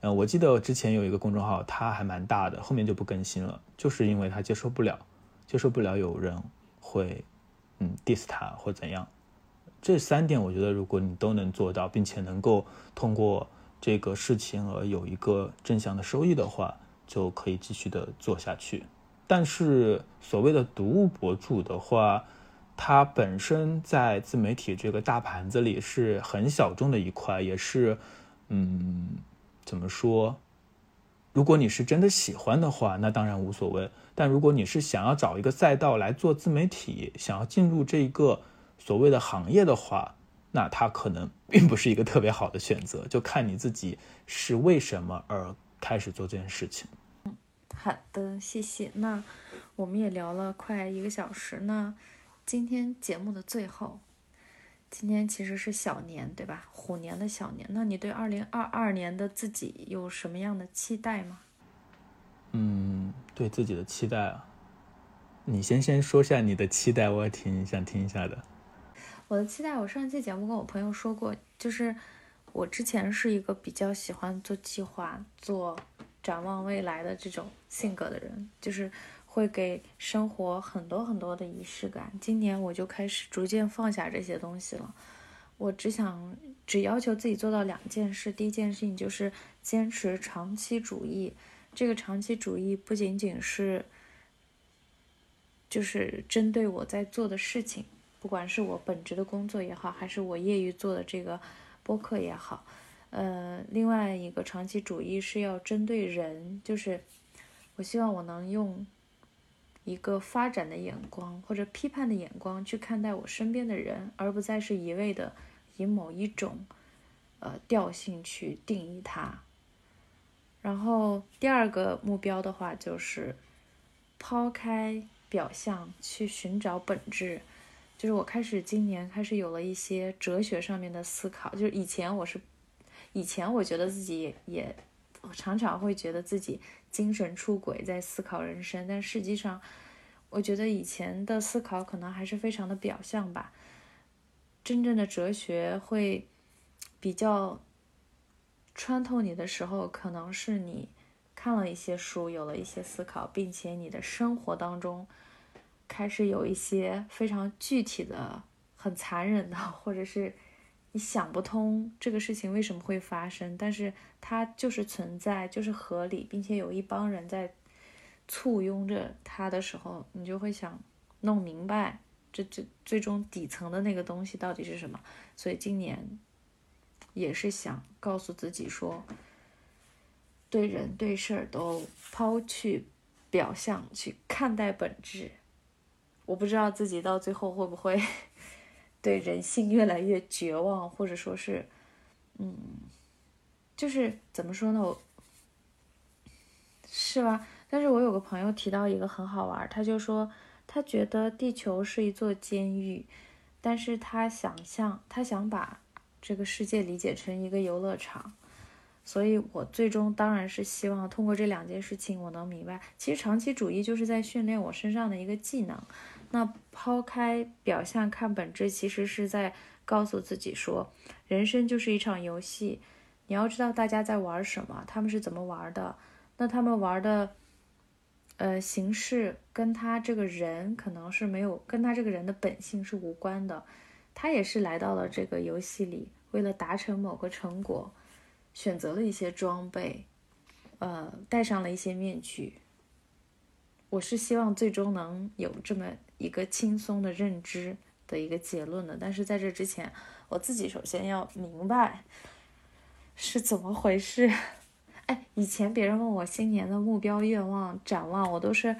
A: 嗯，我记得之前有一个公众号，它还蛮大的，后面就不更新了，就是因为他接受不了，接受不了有人会，嗯，diss 他或怎样。这三点，我觉得如果你都能做到，并且能够通过这个事情而有一个正向的收益的话，就可以继续的做下去。但是所谓的读物博主的话，它本身在自媒体这个大盘子里是很小众的一块，也是，嗯。怎么说？如果你是真的喜欢的话，那当然无所谓。但如果你是想要找一个赛道来做自媒体，想要进入这一个所谓的行业的话，那它可能并不是一个特别好的选择。就看你自己是为什么而开始做这件事情。
B: 嗯，好的，谢谢。那我们也聊了快一个小时。那今天节目的最后。今天其实是小年，对吧？虎年的小年，那你对二零二二年的自己有什么样的期待吗？
A: 嗯，对自己的期待啊，你先先说下你的期待，我也挺想听一下的。
B: 我的期待，我上期节目跟我朋友说过，就是我之前是一个比较喜欢做计划、做展望未来的这种性格的人，就是。会给生活很多很多的仪式感。今年我就开始逐渐放下这些东西了。我只想只要求自己做到两件事。第一件事情就是坚持长期主义。这个长期主义不仅仅是就是针对我在做的事情，不管是我本职的工作也好，还是我业余做的这个播客也好。呃，另外一个长期主义是要针对人，就是我希望我能用。一个发展的眼光或者批判的眼光去看待我身边的人，而不再是一味的以某一种呃调性去定义它。然后第二个目标的话，就是抛开表象去寻找本质。就是我开始今年开始有了一些哲学上面的思考。就是以前我是以前我觉得自己也我常常会觉得自己。精神出轨，在思考人生，但实际上，我觉得以前的思考可能还是非常的表象吧。真正的哲学会比较穿透你的时候，可能是你看了一些书，有了一些思考，并且你的生活当中开始有一些非常具体的、很残忍的，或者是。你想不通这个事情为什么会发生，但是它就是存在，就是合理，并且有一帮人在簇拥着它的时候，你就会想弄明白这这最终底层的那个东西到底是什么。所以今年也是想告诉自己说，对人对事儿都抛去表象去看待本质。我不知道自己到最后会不会对人性越来越绝望，或者说是，嗯，就是怎么说呢？我是吧？但是我有个朋友提到一个很好玩，他就说他觉得地球是一座监狱，但是他想象他想把这个世界理解成一个游乐场。所以，我最终当然是希望通过这两件事情，我能明白，其实长期主义就是在训练我身上的一个技能。那抛开表象看本质，其实是在告诉自己说，人生就是一场游戏。你要知道大家在玩什么，他们是怎么玩的。那他们玩的，呃，形式跟他这个人可能是没有，跟他这个人的本性是无关的。他也是来到了这个游戏里，为了达成某个成果。选择了一些装备，呃，戴上了一些面具。我是希望最终能有这么一个轻松的认知的一个结论的。但是在这之前，我自己首先要明白是怎么回事。哎，以前别人问我新年的目标、愿望、展望，我都是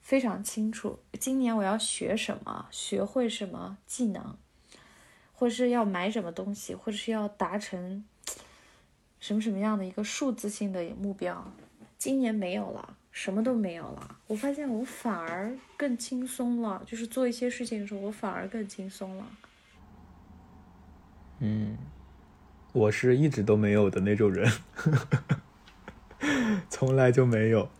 B: 非常清楚。今年我要学什么，学会什么技能，或是要买什么东西，或者是要达成。什么什么样的一个数字性的目标？今年没有了，什么都没有了。我发现我反而更轻松了，就是做一些事情的时候，我反而更轻松了。
A: 嗯，我是一直都没有的那种人，从来就没有。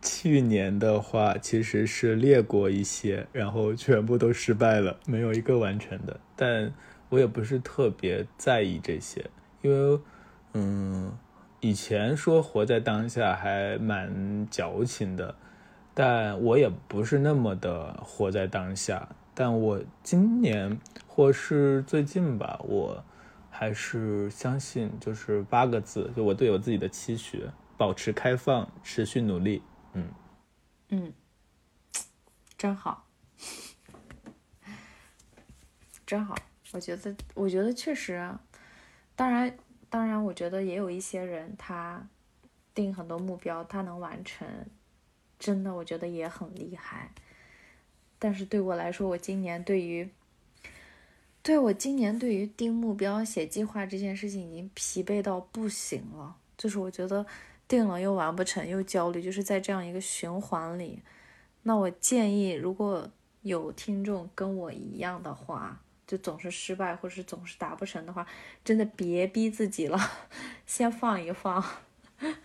A: 去年的话，其实是列过一些，然后全部都失败了，没有一个完成的。但我也不是特别在意这些。因为，嗯，以前说活在当下还蛮矫情的，但我也不是那么的活在当下。但我今年或是最近吧，我还是相信，就是八个字，就我对我自己的期许：保持开放，持续努力。嗯
B: 嗯，真好，真好。我觉得，我觉得确实。当然，当然，我觉得也有一些人，他定很多目标，他能完成，真的，我觉得也很厉害。但是对我来说，我今年对于，对我今年对于定目标、写计划这件事情已经疲惫到不行了。就是我觉得定了又完不成，又焦虑，就是在这样一个循环里。那我建议，如果有听众跟我一样的话，就总是失败，或者是总是达不成的话，真的别逼自己了，先放一放。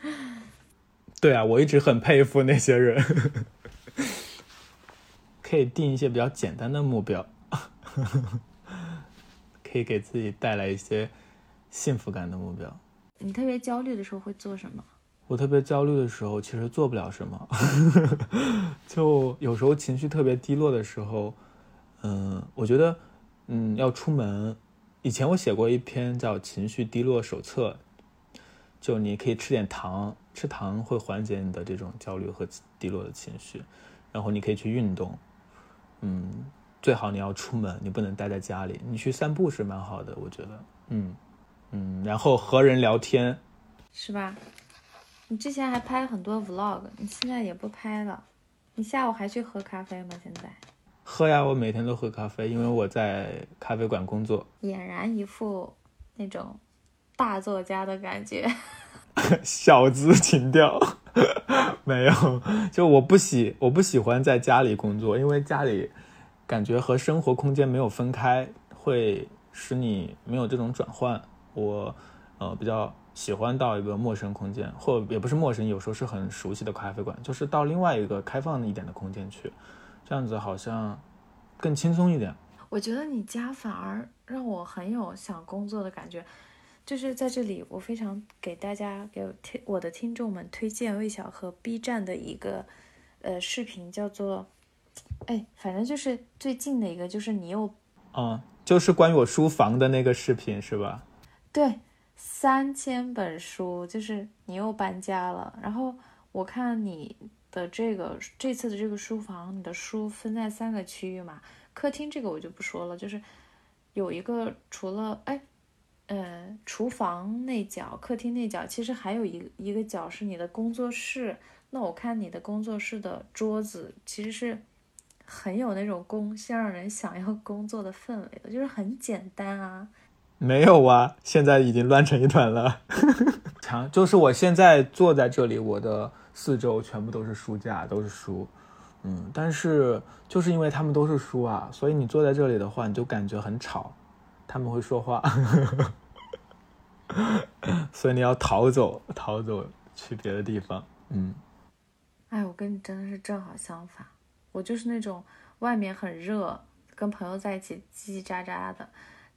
A: 对啊，我一直很佩服那些人，可以定一些比较简单的目标，可以给自己带来一些幸福感的目标。
B: 你特别焦虑的时候会做什么？
A: 我特别焦虑的时候，其实做不了什么。就有时候情绪特别低落的时候，嗯，我觉得。嗯，要出门。以前我写过一篇叫《情绪低落手册》，就你可以吃点糖，吃糖会缓解你的这种焦虑和低落的情绪。然后你可以去运动，嗯，最好你要出门，你不能待在家里。你去散步是蛮好的，我觉得。嗯嗯，然后和人聊天，
B: 是吧？你之前还拍很多 vlog，你现在也不拍了。你下午还去喝咖啡吗？现在？
A: 喝呀，我每天都喝咖啡，因为我在咖啡馆工作。
B: 俨然一副那种大作家的感觉，
A: 小资情调 没有。就我不喜我不喜欢在家里工作，因为家里感觉和生活空间没有分开，会使你没有这种转换。我呃比较喜欢到一个陌生空间，或也不是陌生，有时候是很熟悉的咖啡馆，就是到另外一个开放一点的空间去。这样子好像更轻松一点。
B: 我觉得你家反而让我很有想工作的感觉。就是在这里，我非常给大家给听我的听众们推荐魏小和 B 站的一个呃视频，叫做哎，反正就是最近的一个，就是你又
A: 嗯，就是关于我书房的那个视频是吧？
B: 对，三千本书，就是你又搬家了。然后我看你。的这个这次的这个书房，你的书分在三个区域嘛？客厅这个我就不说了，就是有一个除了哎，呃，厨房那角、客厅那角，其实还有一一个角是你的工作室。那我看你的工作室的桌子，其实是很有那种工，先让人想要工作的氛围的，就是很简单啊。
A: 没有啊，现在已经乱成一团了。强，就是我现在坐在这里，我的四周全部都是书架，都是书。嗯，但是就是因为他们都是书啊，所以你坐在这里的话，你就感觉很吵，他们会说话，所以你要逃走，逃走去别的地方。嗯，
B: 哎，我跟你真的是正好相反，我就是那种外面很热，跟朋友在一起叽叽喳喳的，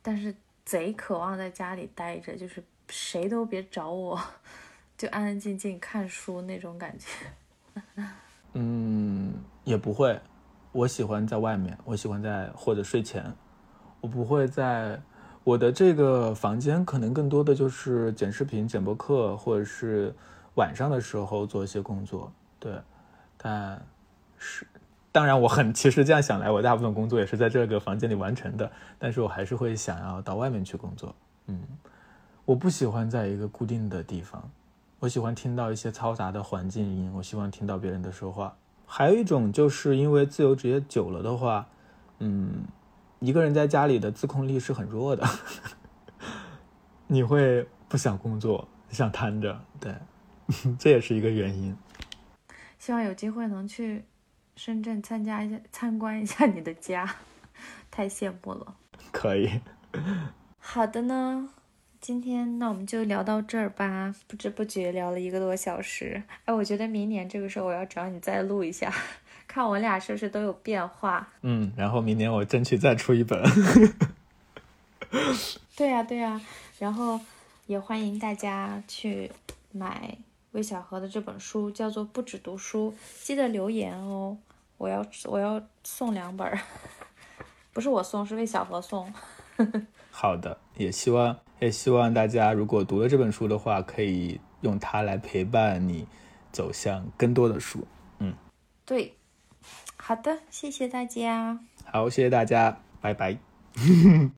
B: 但是贼渴望在家里待着，就是谁都别找我，就安安静静看书那种感觉。
A: 嗯。也不会，我喜欢在外面，我喜欢在或者睡前，我不会在我的这个房间，可能更多的就是剪视频、剪播客，或者是晚上的时候做一些工作。对，但是当然我很其实这样想来，我大部分工作也是在这个房间里完成的，但是我还是会想要到外面去工作。嗯，我不喜欢在一个固定的地方，我喜欢听到一些嘈杂的环境音，我希望听到别人的说话。还有一种就是因为自由职业久了的话，嗯，一个人在家里的自控力是很弱的，你会不想工作，想瘫着，对，这也是一个原因。
B: 希望有机会能去深圳参加一下、参观一下你的家，太羡慕了。
A: 可以。
B: 好的呢。今天那我们就聊到这儿吧，不知不觉聊了一个多小时。哎，我觉得明年这个时候我要找你再录一下，看我俩是不是都有变化。
A: 嗯，然后明年我争取再出一本。
B: 对呀对呀，然后也欢迎大家去买魏小河的这本书，叫做《不止读书》，记得留言哦。我要我要送两本，不是我送，是魏小河送。
A: 好的，也希望。也希望大家如果读了这本书的话，可以用它来陪伴你走向更多的书。嗯，
B: 对，好的，谢谢大家。
A: 好，谢谢大家，拜拜。